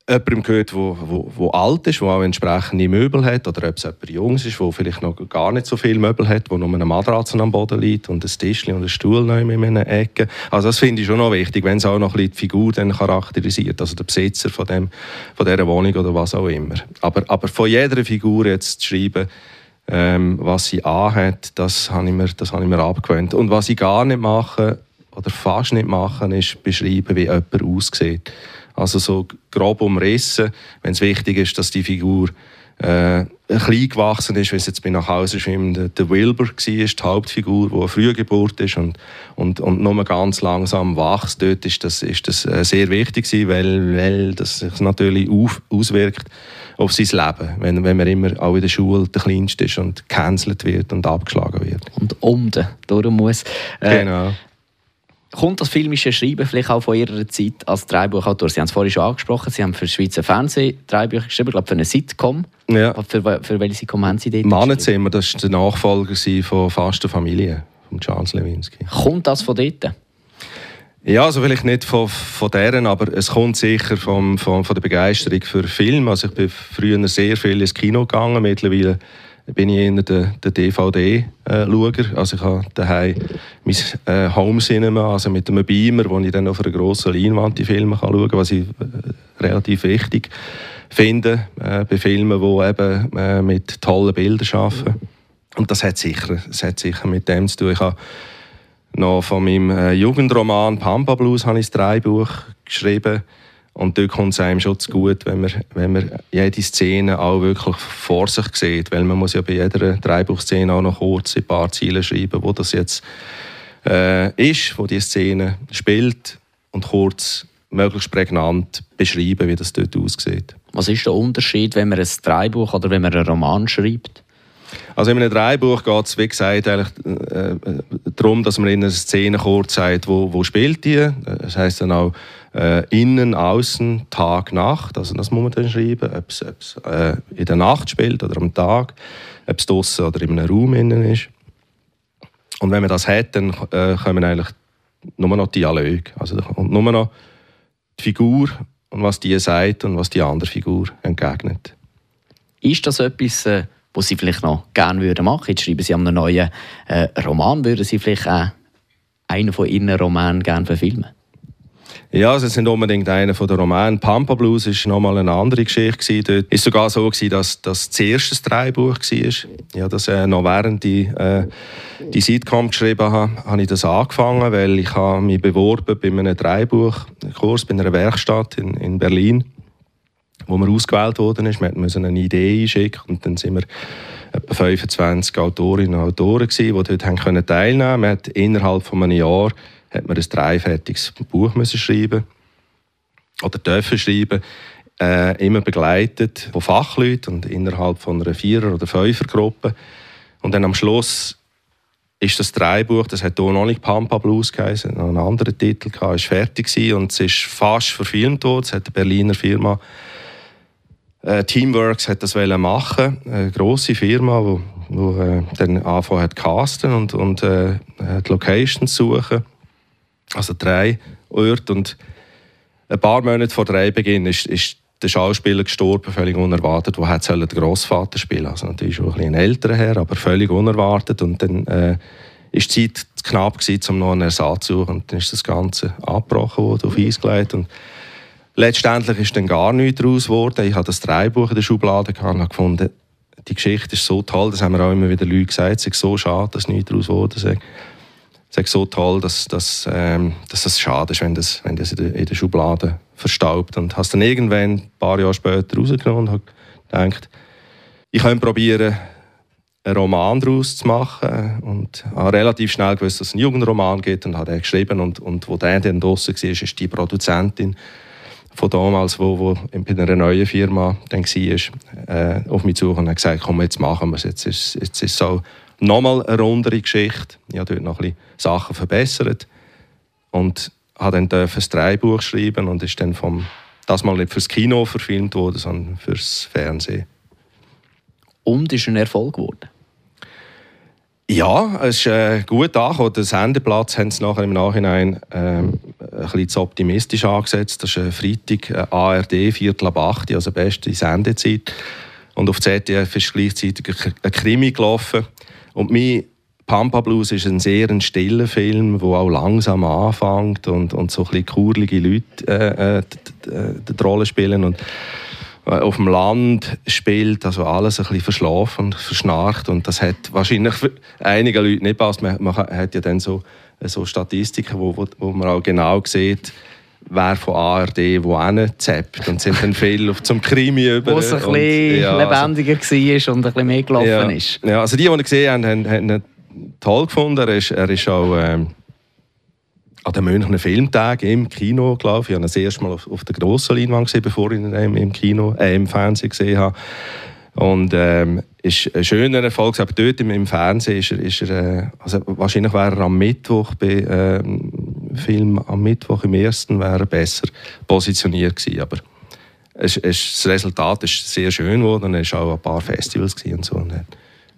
jemandem gehört, wo, wo, wo alt ist, wo auch entsprechende Möbel hat, oder ob es jemand Jungs ist, wo vielleicht noch gar nicht so viele Möbel hat, wo nur eine Matratze am Boden liegt und ein Tischchen und ein Stuhl noch in einer Ecke. Also das finde ich schon noch wichtig, wenn es auch noch ein die Figur dann charakterisiert, also der Besitzer von, dem, von dieser Wohnung oder was auch immer. Aber, aber von jeder Figur jetzt zu schreiben, ähm, was sie anhat, das habe ich, mir, das habe ich mir abgewöhnt. Und was ich gar nicht mache, oder fast nicht mache, ist beschreiben, wie jemand aussieht. Also so grob umrissen, wenn es wichtig ist, dass die Figur äh, klein gewachsen ist, wie es jetzt bei nach Hause schwimmen, der, Wilbur war, die Hauptfigur, die eine Frühgeburt ist und, und, und nur ganz langsam wächst. Dort ist das, ist das äh, sehr wichtig gewesen, weil, weil das sich natürlich auf, auswirkt auf sein Leben, wenn, wenn man immer auch in der Schule der Kleinste ist und gecancelt wird und abgeschlagen wird. Und um den durch muss. Äh, Genau. Kommt das filmische Schreiben vielleicht auch von Ihrer Zeit als Drehbuchautor? Sie haben es vorhin schon angesprochen, Sie haben für Schweizer Fernsehen Drehbücher geschrieben, ich glaube für eine Sitcom. Ja. Für, für welche Sitcom haben Sie dort? Mannenzimmer, das war der Nachfolger von «Faste Familie» von Charles Lewinsky. Kommt das von dort? Ja, also vielleicht nicht von, von deren, aber es kommt sicher vom, vom, von der Begeisterung für Film. Also ich bin früher sehr viel ins Kino gegangen, mittlerweile bin ich eher der, der DVD-Schauer. Also ich habe daheim mein äh, Home Cinema, also mit einem Beamer, wo ich dann auf einer grossen Leinwand die Filme kann schauen kann, was ich äh, relativ wichtig finde äh, bei Filmen, die eben äh, mit tollen Bildern arbeiten. Und das hat sicher, das hat sicher mit dem zu tun. Ich habe noch von meinem äh, Jugendroman Pampa Blues habe ich das Drehbuch geschrieben. Und dort kommt es einem schon zu gut, wenn man, wenn man jede Szene auch wirklich vor sich sieht. Weil man muss ja bei jeder Drehbuchszene auch noch kurz ein paar Ziele schreiben, wo das jetzt äh, ist, wo die Szene spielt und kurz, möglichst prägnant beschreiben, wie das dort aussieht. Was ist der Unterschied, wenn man ein Drehbuch oder wenn man einen Roman schreibt? Also in einem Drehbuch geht es, wie gesagt, eigentlich, äh, äh, darum, dass man in einer Szene kurz sagt, wo, wo spielt die. Das heißt dann auch äh, innen, außen, Tag, Nacht. Also das muss man dann schreiben, ob es äh, in der Nacht spielt oder am Tag, ob es draußen oder in einem Raum innen ist. Und wenn man das hat, dann äh, kommen eigentlich nur noch Dialoge. Also kommt nur noch die Figur und was die sagt und was die andere Figur entgegnet. Ist das etwas, äh, was Sie vielleicht noch gerne würden machen? Jetzt schreiben Sie an einem neuen äh, Roman, würden Sie vielleicht auch einen von Ihren Romanen gerne verfilmen? Ja, es ist nicht unbedingt einer von den Romanen. Pampa Blues war nochmal eine andere Geschichte. gewesen. Dort war sogar so, gewesen, dass das das Drehbuch war. Ja, das äh, noch während ich äh, die Sitcom geschrieben habe, habe ich das angefangen, weil ich habe mich beworben bei einem Drehbuchkurs bei einer Werkstatt in, in Berlin, wo man ausgewählt worden ist. Wir mussten eine Idee einschicken und dann sind wir etwa 25 Autorinnen und Autoren gewesen, die dort haben teilnehmen konnten. Man hat innerhalb von einem Jahr hat man ein dreifertiges Buch müssen schreiben oder dürfen schreiben, äh, immer begleitet von Fachleuten und innerhalb von einer Vierer- oder Fünfergruppe. Und dann am Schluss ist das Dreibuch, das hat hier noch nicht Pampa Blues geheißen, noch einen anderen Titel gehabt, ist fertig gewesen und es ist fast verfilmt worden. Es hat eine Berliner Firma äh, Teamworks hat das wollen machen, eine große Firma, wo, wo äh, dann angefangen hat casten und, und äh, die Locations suchen, also drei Orte und ein paar Monate vor Drehbeginn ist, ist der Schauspieler gestorben, völlig unerwartet, der hätte den Großvater spielen Also natürlich schon ein, bisschen älterer Herr, aber völlig unerwartet. Und dann äh, ist die Zeit knapp gewesen, um noch einen Ersatz zu suchen. Und dann ist das Ganze abgebrochen worden, auf Eis gelegt. Und letztendlich ist dann gar nichts daraus geworden. Ich hatte das Dreibuch in der Schublade und habe gefunden, die Geschichte ist so toll, das haben mir auch immer wieder Leute gesagt, es ist so schade, dass nichts daraus wurde. Es ist so toll, dass, dass, ähm, dass es schade ist, wenn das, wenn das in, der, in der Schublade verstaubt. Und hast dann irgendwann, ein paar Jahre später, rausgenommen und habe gedacht, ich könnte probieren, einen Roman daraus zu machen und habe relativ schnell gewusst, dass es einen Jugendroman gibt und habe den geschrieben und, und wo der dann draussen war, ist die Produzentin von damals, wo, wo bei einer neuen Firma dann war, äh, auf mich zu und hat gesagt, komm, jetzt machen wir es. Jetzt ist, jetzt ist so nochmal eine rundere Geschichte. Ich habe dort noch ein bisschen Sachen verbessert und habe dann ein Drehbuch schreiben und ist dann vom, das mal nicht fürs Kino verfilmt worden, sondern fürs Fernsehen. Und ist ein Erfolg geworden? Ja, es ist äh, gut angekommen. Den Sendeplatz haben sie nachher im Nachhinein ähm, ein bisschen zu optimistisch angesetzt. Das ist ein Freitag, äh, ARD, Viertel ab 8, also beste Sendezeit. Und auf ZDF ist gleichzeitig ein Krimi gelaufen. Und mein Pampa Blues ist ein sehr ein stiller Film, der auch langsam anfängt und, und so ein kurlige Leute äh, äh, die, die, die Rolle spielen. Und äh, auf dem Land spielt, also alles ein bisschen verschlafen und verschnarcht und das hat wahrscheinlich für einige Leute nicht passt. Man, man hat ja dann so, so Statistiken, wo, wo, wo man auch genau sieht, wer von ARD wo zappt und sind dann viele auf zum Krimi über. Wo es ein bisschen ja, lebendiger also, war und ein bisschen mehr gelaufen ja, ist. Ja, also die, die ihn gesehen haben, haben, haben ihn toll gefunden. Er ist, er ist auch... Ähm, an den Münchner Filmtagen im Kino, glaube ich. Ich habe ihn das erste Mal auf, auf der grossen Leinwand gesehen, bevor ich ihn im, Kino, äh, im Fernsehen gesehen habe. Und ähm, ist ein schöner Erfolg. Aber dort im, im Fernsehen ist er, ist er äh, also wahrscheinlich wäre er am Mittwoch bei ähm, Film am Mittwoch im ersten wäre er besser positioniert gewesen. Aber es, es, das Resultat ist sehr schön geworden. Es war auch ein paar Festivals und so.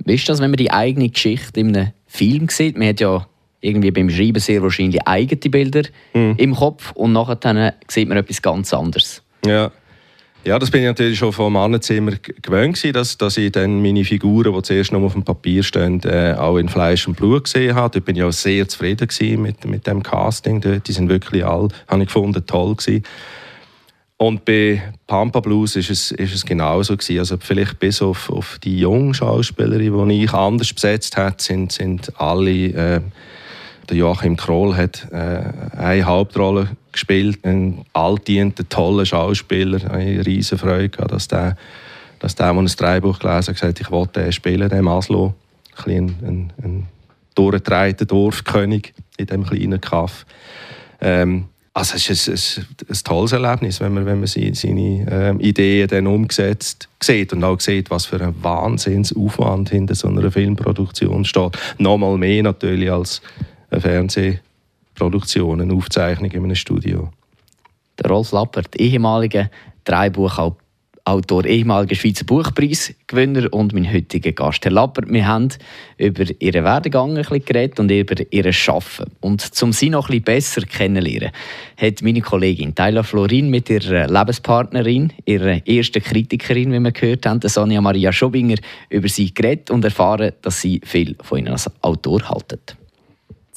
Wie ist das, wenn man die eigene Geschichte in einem Film sieht? Man hat ja irgendwie beim Schreiben sehr wahrscheinlich eigene Bilder mhm. im Kopf und nachher sieht man etwas ganz anderes. Ja. Ja, das bin ich natürlich schon vom Mannenzimmer gewöhnt gewesen, dass, dass ich dann meine Figuren, die zuerst noch auf dem Papier stehen, äh, auch in Fleisch und Blut gesehen habe. Dort bin ich sehr zufrieden mit, mit dem Casting. Die sind wirklich alle, habe ich gefunden, toll gewesen. Und bei Pampa Blues ist es, ist es genauso gewesen. Also vielleicht bis auf, auf die jungen Schauspielerin, die ich anders besetzt habe, sind, sind alle äh, der Joachim Kroll hat äh, eine Hauptrolle gespielt, ein altdienter, toller Schauspieler. Eine riesige Freude, dass der, dass der, der ein Dreibuch gelesen hat, gesagt ich wollte den spielen, den Maslow. Ein, ein, ein durchgedrehter Dorfkönig in diesem kleinen Kaff. Ähm, also es ist ein, ein, ein, tolles Erlebnis, wenn man, wenn man seine, seine ähm, Ideen dann umgesetzt sieht und auch sieht, was für ein Wahnsinnsaufwand hinter so einer Filmproduktion steht. Nochmal mehr natürlich als eine Fernsehproduktion, eine Aufzeichnung in einem Studio. Der Rolf Lappert, ehemaliger Drehbuchautor, ehemaliger Schweizer Buchpreisgewinner und mein heutiger Gast. Herr Lappert, wir haben über Ihren Werdegang ein bisschen geredet und über Ihr Schaffen. Und um Sie noch ein bisschen besser kennenzulernen, hat meine Kollegin Tyler Florin mit ihrer Lebenspartnerin, ihrer ersten Kritikerin, wie wir gehört haben, Sonja Maria Schobinger, über Sie geredet und erfahren, dass Sie viel von Ihnen als Autor halten.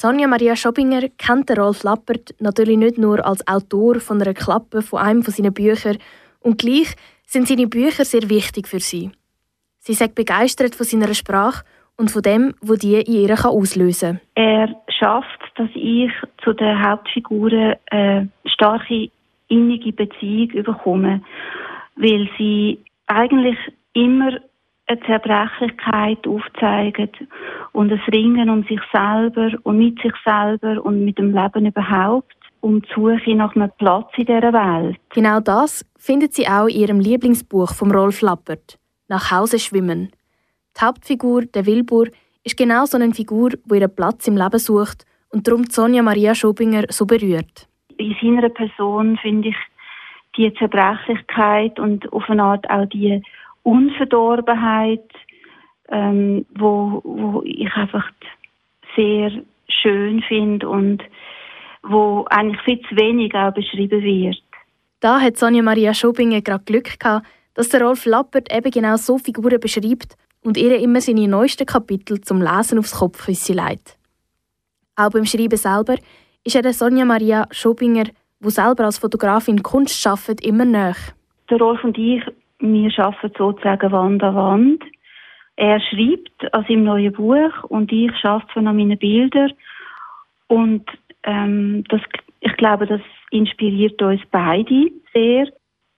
Sonja Maria Schobinger kennt Rolf Lappert natürlich nicht nur als Autor von einer Klappe von einem von seinen Büchern und gleich sind seine Bücher sehr wichtig für sie. Sie sagt begeistert von seiner Sprache und von dem, was die in ihr auslösen kann. Er schafft, dass ich zu den Hauptfiguren eine starke innige Beziehung bekomme, weil sie eigentlich immer eine Zerbrechlichkeit aufzeigen und ein Ringen um sich selber und mit sich selber und mit dem Leben überhaupt und die Suche nach einem Platz in dieser Welt. Genau das findet sie auch in ihrem Lieblingsbuch von Rolf Lappert, «Nach Hause schwimmen». Die Hauptfigur, der Wilbur, ist genau so eine Figur, die ihren Platz im Leben sucht und darum Sonja Maria Schobinger so berührt. In seiner Person finde ich die Zerbrechlichkeit und auf eine Art auch die Unverdorbenheit, ähm, wo, wo ich einfach sehr schön finde und wo eigentlich viel zu wenig auch beschrieben wird. Da hat Sonja Maria Schobinger gerade Glück gehabt, dass der Rolf Lappert eben genau so Figuren beschreibt und ihr immer seine neuesten Kapitel zum Lesen aufs Kopfkissen legt. Auch beim Schreiben selber ist er der Sonja Maria Schobinger, die selber als Fotografin Kunst schafft, immer näher. Der Rolf und ich, wir arbeiten sozusagen Wand an Wand. Er schreibt an seinem neuen Buch und ich arbeite an meinen Bildern. Und ähm, das, ich glaube, das inspiriert uns beide sehr.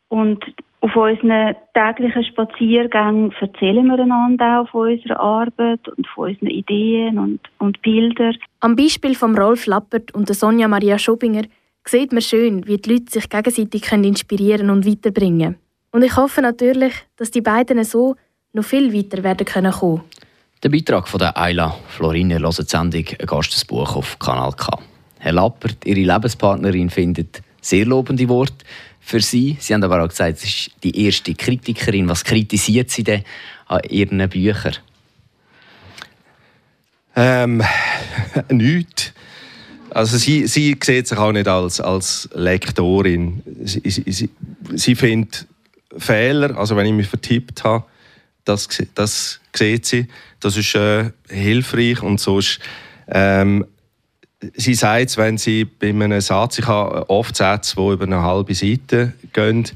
Und auf unseren täglichen Spaziergängen erzählen wir einander auch von unserer Arbeit und von unseren Ideen und, und Bildern. Am Beispiel von Rolf Lappert und der Sonja Maria Schobinger sieht man schön, wie die Leute sich gegenseitig können inspirieren und weiterbringen Und ich hoffe natürlich, dass die beiden so noch viel weiter werden können kommen. Der Beitrag von der Ayla Florine hört die Sendung «Ein Gastesbuch» auf Kanal K. Herr Lappert, Ihre Lebenspartnerin, findet sehr lobende Worte für Sie. Sie haben aber auch gesagt, sie ist die erste Kritikerin. Was kritisiert sie denn an Ihren Büchern? Ähm, (laughs) nichts. Also sie, sie sieht sich auch nicht als, als Lektorin. Sie, sie, sie, sie findet Fehler, also wenn ich mich vertippt habe, das, das sieht sie. Das ist äh, hilfreich und so ist, ähm, sie sagt, wenn sie bei einem Satz, ich habe oft Sätze, die über eine halbe Seite gehen,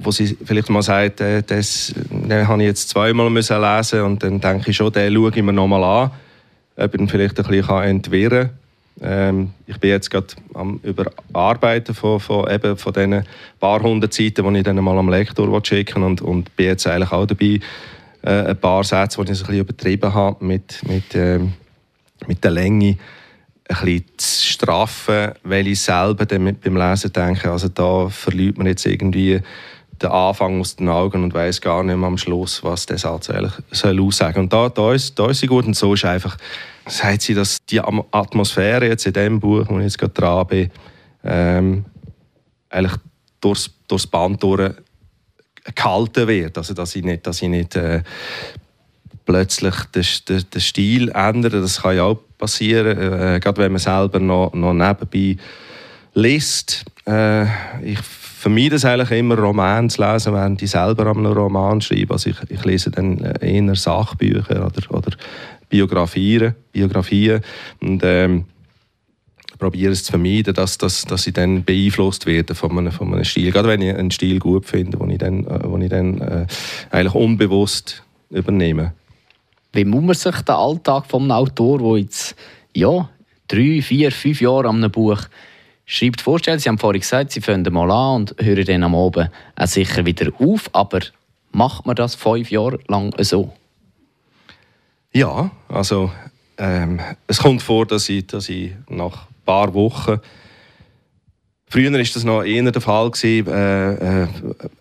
wo sie vielleicht mal sagt, äh, das den habe ich jetzt zweimal müssen lesen und dann denke ich schon, den schaue ich mir nochmal an, ob ich ihn vielleicht ein bisschen entwirren kann. Ähm, ich bin jetzt gerade am Überarbeiten von, von, eben von diesen paar hundert Seiten, die ich dann mal am Lektor schicken will und, und bin jetzt eigentlich auch dabei, äh, ein paar Sätze, die ich ein bisschen übertrieben habe mit, mit, ähm, mit der Länge, ein bisschen zu straffen, weil ich selber beim Lesen denke, also da verliert man jetzt irgendwie den Anfang aus den Augen und weiß gar nicht mehr am Schluss, was der Satz eigentlich soll aussagen. Und da, da, ist, da ist sie gut und so ist einfach, sagt sie, dass die Atmosphäre jetzt in dem Buch, wo ich jetzt gerade dran bin, ähm, eigentlich durchs, durchs Band durch gehalten wird. Also dass ich nicht, dass ich nicht äh, plötzlich den, den, den Stil ändere. Das kann ja auch passieren, äh, gerade wenn man selber noch, noch nebenbei liest. Äh, ich vermeide es eigentlich immer, Romane zu lesen, während ich selber an einem Roman schreibe. Also ich, ich lese dann eher Sachbücher oder, oder Biografien. Biografien und, ähm, probiere es zu vermeiden, dass, dass, dass ich dann beeinflusst werde von einem, von einem Stil. Gerade wenn ich einen Stil gut finde, den ich dann, äh, den ich dann äh, eigentlich unbewusst übernehme. Wie muss man sich den Alltag von einem Autor, der jetzt ja, drei, vier, fünf Jahre an einem Buch schreibt, vorstellen? Sie haben vorhin gesagt, Sie fangen mal an und hören dann am Abend auch sicher wieder auf. Aber macht man das fünf Jahre lang so? Ja, also ähm, es kommt vor, dass ich, dass ich nach ein paar Wochen Früher war das noch eher der Fall, gewesen, äh, äh,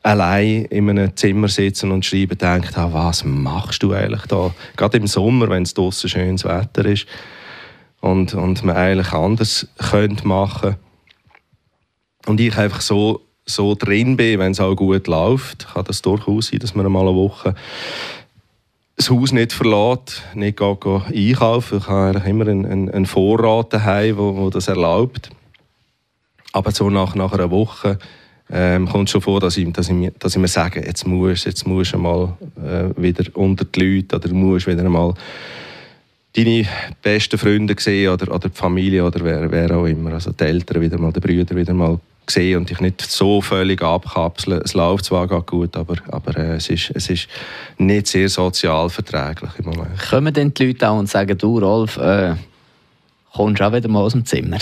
allein in einem Zimmer sitzen und schreiben, denkt, ah, was machst du eigentlich da? Gerade im Sommer, wenn es draußen schönes Wetter ist und, und man eigentlich anders könnte machen Und ich einfach so, so drin bin, wenn es auch gut läuft, kann das durchaus sein, dass man mal eine Woche das Haus nicht verlässt, nicht geht, geht einkaufen. Ich habe eigentlich immer einen, einen, Vorrat daheim, wo, wo das erlaubt. Aber so nach, nach einer Woche ähm, kommt schon vor, dass ich, dass, ich, mir- dass ich mir sage, jetzt musst, jetzt musst du mal äh, wieder unter die Leute oder du musst wieder mal deine besten Freunde sehen oder, oder die Familie oder wer, wer auch immer. Also die Eltern wieder mal, die Brüder wieder mal sehen und dich nicht so völlig abkapseln. Es läuft zwar gerade gut, aber, aber äh, es, ist, es ist nicht sehr sozial verträglich im Moment. Kommen dann die Leute auch und sagen, du Rolf, äh, kommst auch wieder mal aus dem Zimmer?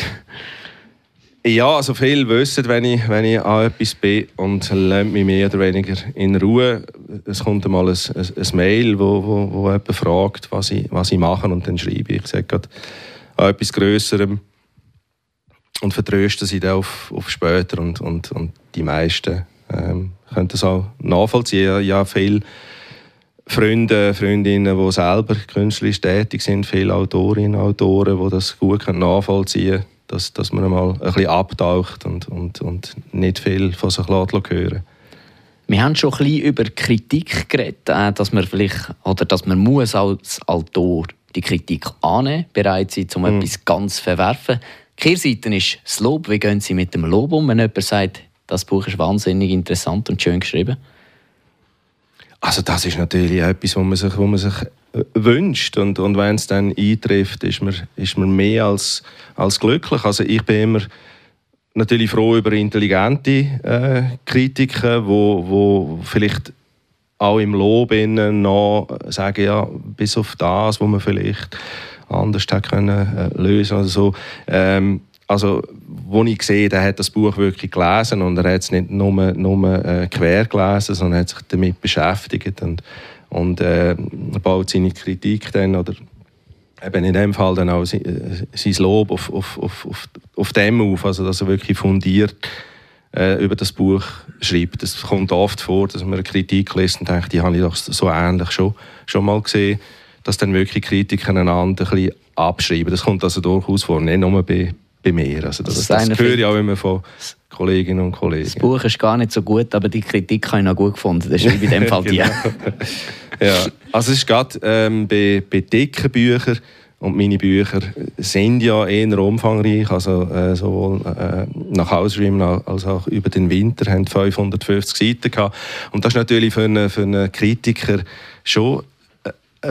Ja, also viele wissen, wenn ich, wenn ich an etwas bin und lassen mich mehr oder weniger in Ruhe. Es kommt einmal ein, ein, ein Mail, wo, wo, wo jemand fragt, was ich, was ich mache und dann schreibe ich. Ich sage gerade an etwas Grösserem und vertröste sie dann auf, auf später und, und, und die meisten ähm, können das auch nachvollziehen. Ja, viele Freunde, Freundinnen, die selber künstlerisch tätig sind, viele Autorinnen, Autoren, die das gut nachvollziehen können, dass, dass man mal ein bisschen abtaucht und, und, und nicht viel von sich hören. Wir haben schon ein bisschen über Kritik geredet, äh, dass man vielleicht, oder dass man muss als Autor die Kritik annehmen, bereit sein, um etwas ganz zu verwerfen. Die Kehrseite ist das Lob. Wie gehen Sie mit dem Lob um, wenn jemand sagt, das Buch ist wahnsinnig interessant und schön geschrieben? Also das ist natürlich etwas, was man sich, wo man sich wünscht und, und wenn es dann eintrifft, ist man, ist man mehr als, als glücklich. Also ich bin immer natürlich froh über intelligente äh, Kritiker, wo, wo vielleicht auch im Lob noch sagen, ja, bis auf das, wo man vielleicht anders hätte können äh, lösen oder so. Ähm, also, wo ich sehe, der hat das Buch wirklich gelesen und er hat es nicht nur, nur äh, quer gelesen, sondern hat sich damit beschäftigt und, und äh, baut seine Kritik dann oder eben in dem Fall dann auch sein, äh, sein Lob auf, auf, auf, auf, auf dem auf, also dass er wirklich fundiert äh, über das Buch schreibt. Es kommt oft vor, dass man eine Kritik liest und denkt, die habe ich doch so ähnlich schon, schon mal gesehen, dass dann wirklich Kritiker einander ein bisschen abschreiben. Das kommt also durchaus vor, nicht nur bei, bei mir. Also das, Also das, einer höre ich auch immer von Kolleginnen und Kollegen. Das Buch ist gar nicht so gut, aber die Kritik habe ich noch gut gefunden. Das ich in dem Fall (laughs) die. Genau. ja. Also es ist gerade ähm, bei, bei dicken Büchern und meine Bücher sind ja eher umfangreich, also äh, sowohl äh, nach Hause schreiben als auch über den Winter haben 550 Seiten gehabt. Und das ist natürlich für einen, für einen Kritiker schon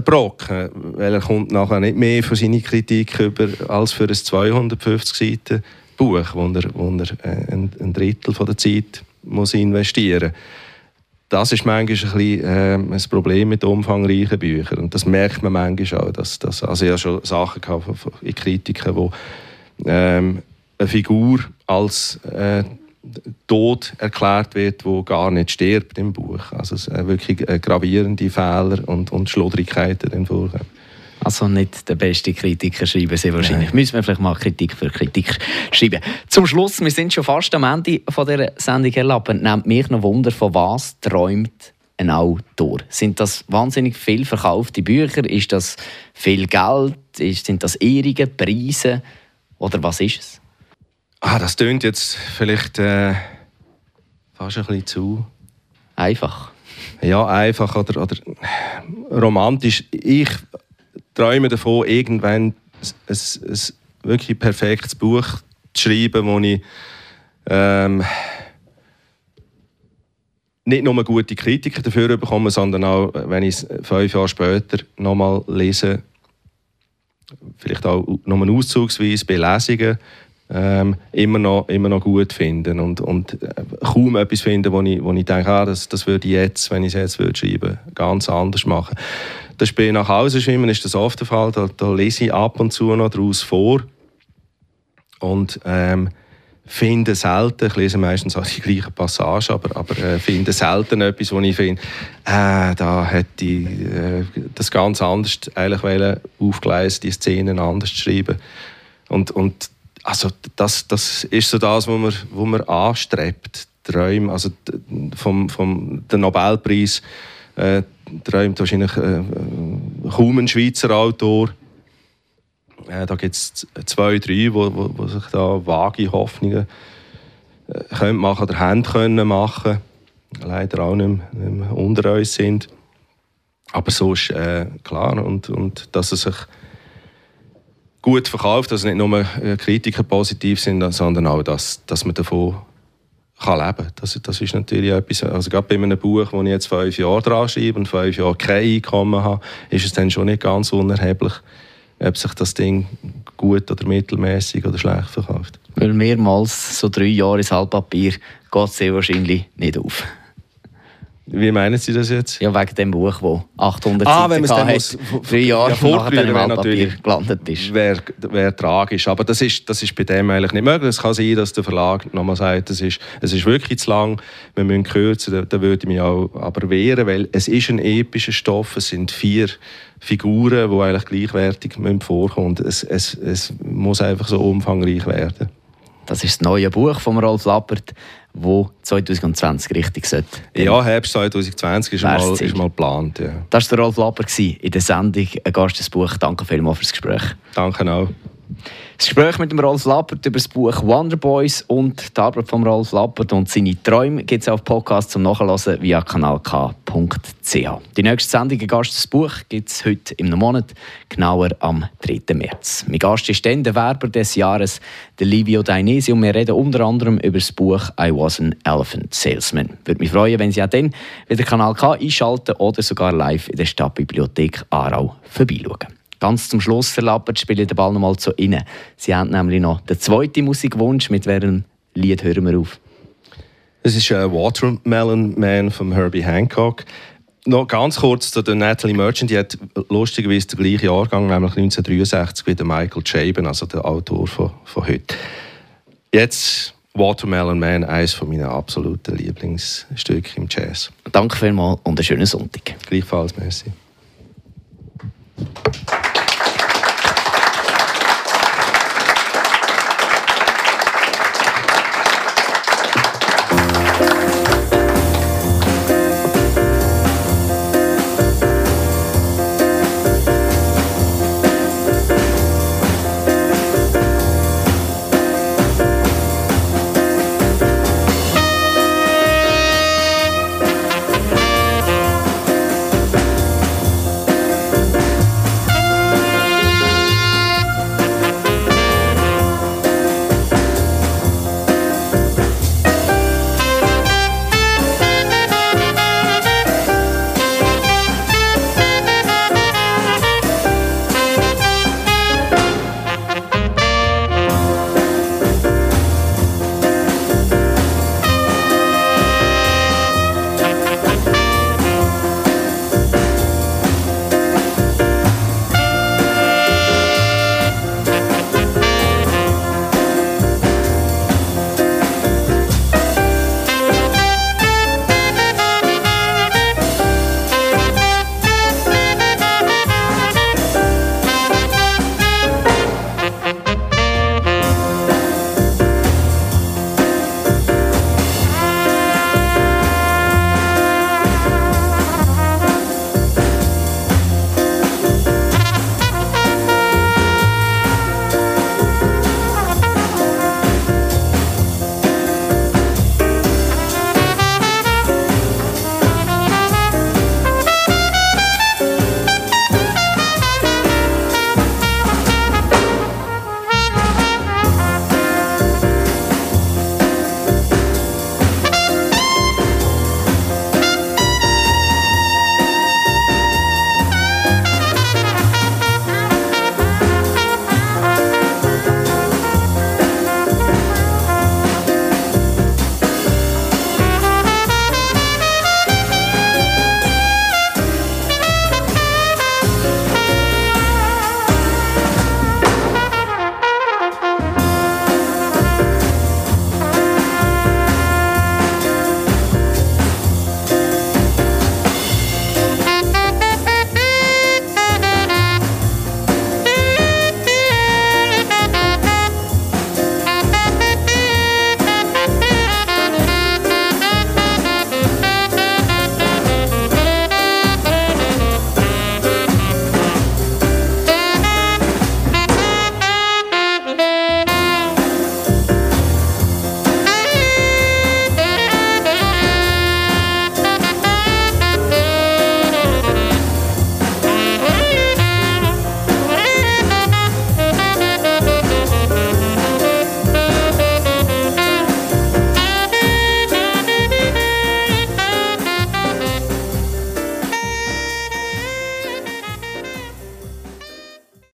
Brocken, weil er kommt nachher nicht mehr für seine Kritik über als für ein 250 Seiten Buch, wo er, wo er äh, ein, ein Drittel von der Zeit muss investieren muss das ist manchmal ein bisschen ähm, ein Problem mit umfangreichen Büchern. Und das merkt man manchmal auch. Dass, dass, also ich habe schon Sachen gehabt von, von in Kritiken, wo ähm, eine Figur als äh, tot erklärt wird, wo gar nicht stirbt im Buch. Also es, äh, wirklich äh, gravierende Fehler und, und Schludrigkeiten im Vorkommen. Also nicht der beste Kritiker schreiben, sehr wahrscheinlich. Müssen wir vielleicht mal Kritik für Kritik schreiben. Zum Schluss, wir sind schon fast am Ende von dieser Sendung erlaubt. Nehmt mich noch Wunder, von was träumt ein Autor? Sind das wahnsinnig viel verkaufte Bücher? Ist das viel Geld? Sind das Ehrungen, Preise? Oder was ist es? Ah, das tönt jetzt vielleicht äh, fast ein bisschen zu Einfach. ja, einfach oder, oder romantisch. Ich träume davon, irgendwann ein, ein, ein wirklich perfektes Buch zu schreiben, wo ich ähm, nicht nur gute Kritiker dafür bekomme, sondern auch, wenn ich es fünf Jahre später nochmal lese, vielleicht auch nur auszugsweise bei Lesungen, ähm, immer, noch, immer noch gut finden und, und äh, kaum etwas finden, wo ich, wo ich denke, ah, das, das würde ich jetzt, wenn ich es jetzt würde schreiben ganz anders machen. Das bei nach Hause schwimmen ist das oft der Fall, da, da lese ich ab und zu noch daraus vor und ähm, finde selten, ich lese meistens auch die gleichen Passagen, aber, aber äh, finde selten etwas, wo ich finde, äh, da hätte ich äh, das ganz anders eigentlich aufgeleist, die Szenen anders schreiben. Und, und also das, das ist so das, was man, wo man anstrebt, Träume, also vom, vom der Nobelpreis äh, träumt wahrscheinlich äh, kaum ein Schweizer Autor. Äh, da gibt es zwei, drei, wo, wo, wo sich da vage Hoffnungen äh, können machen oder haben können machen. Leider auch nicht mehr, nicht mehr unter uns sind. Aber so ist äh, klar. Und, und dass es sich gut verkauft, dass nicht nur äh, Kritiker positiv sind, sondern auch, dass, dass man davon kann leben das, das ist natürlich etwas, also gerade bei einem Buch, wo ich jetzt fünf Jahre dran schreibe und fünf Jahre kein Einkommen habe, ist es dann schon nicht ganz unerheblich, ob sich das Ding gut oder mittelmäßig oder schlecht verkauft. Weil mehrmals so drei Jahre ins Halbpapier geht es sehr wahrscheinlich nicht auf. Wie meinen Sie das jetzt? Ja, wegen dem Buch, das 800 Ah, Seiten hat, drei Jahre Ja, wäre Altpapier natürlich- gelandet ist. Wäre wär tragisch. Aber das ist, das ist bei dem eigentlich nicht möglich. Es kann sein, dass der Verlag nochmal sagt, es ist, es ist wirklich zu lang, wir müssen kürzen. Da, da würde ich mich auch aber wehren, weil es ist ein epischer Stoff. Es sind vier Figuren, die eigentlich gleichwertig müssen vorkommen. Es, es, es muss einfach so umfangreich werden. Das ist das neue Buch von Rolf Lappert, das 2020 richtig sollte. Ja, Herbst 2020 ist mal, ist mal geplant. Ja. Das war der Rolf Lappert in der Sendung «Ein Gast des Buch». Danke vielmals fürs Gespräch. Danke auch. Das Gespräch mit dem Rolf Lappert über das Buch Wonder Boys und die Arbeit von Rolf Lappert und seine Träume gibt es auf Podcast zum Nachhören via kanalk.ch. Die nächste Sendung «Gast das Buch» gibt es heute im Monat, genauer am 3. März. Mein Gast ist dann der Werber des Jahres, der Livio Dainesi, und wir reden unter anderem über das Buch «I was an Elephant Salesman». Würde mich freuen, wenn Sie auch dann wieder Kanal K einschalten oder sogar live in der Stadtbibliothek Aarau vorbeischauen. Ganz zum Schluss, Herr Lappert, spiele ich den Ball noch mal zu Ihnen. Sie haben nämlich noch den zweiten Musikwunsch. Mit welchem Lied hören wir auf? Es ist ein Watermelon Man von Herbie Hancock. Noch ganz kurz zu der Natalie Merchant. Die hat lustigerweise den gleichen Jahrgang, nämlich 1963, wie der Michael Chabon, also der Autor von, von heute. Jetzt Watermelon Man, eines meiner absoluten Lieblingsstücke im Jazz. Danke vielmals und einen schönen Sonntag. Gleichfalls, merci.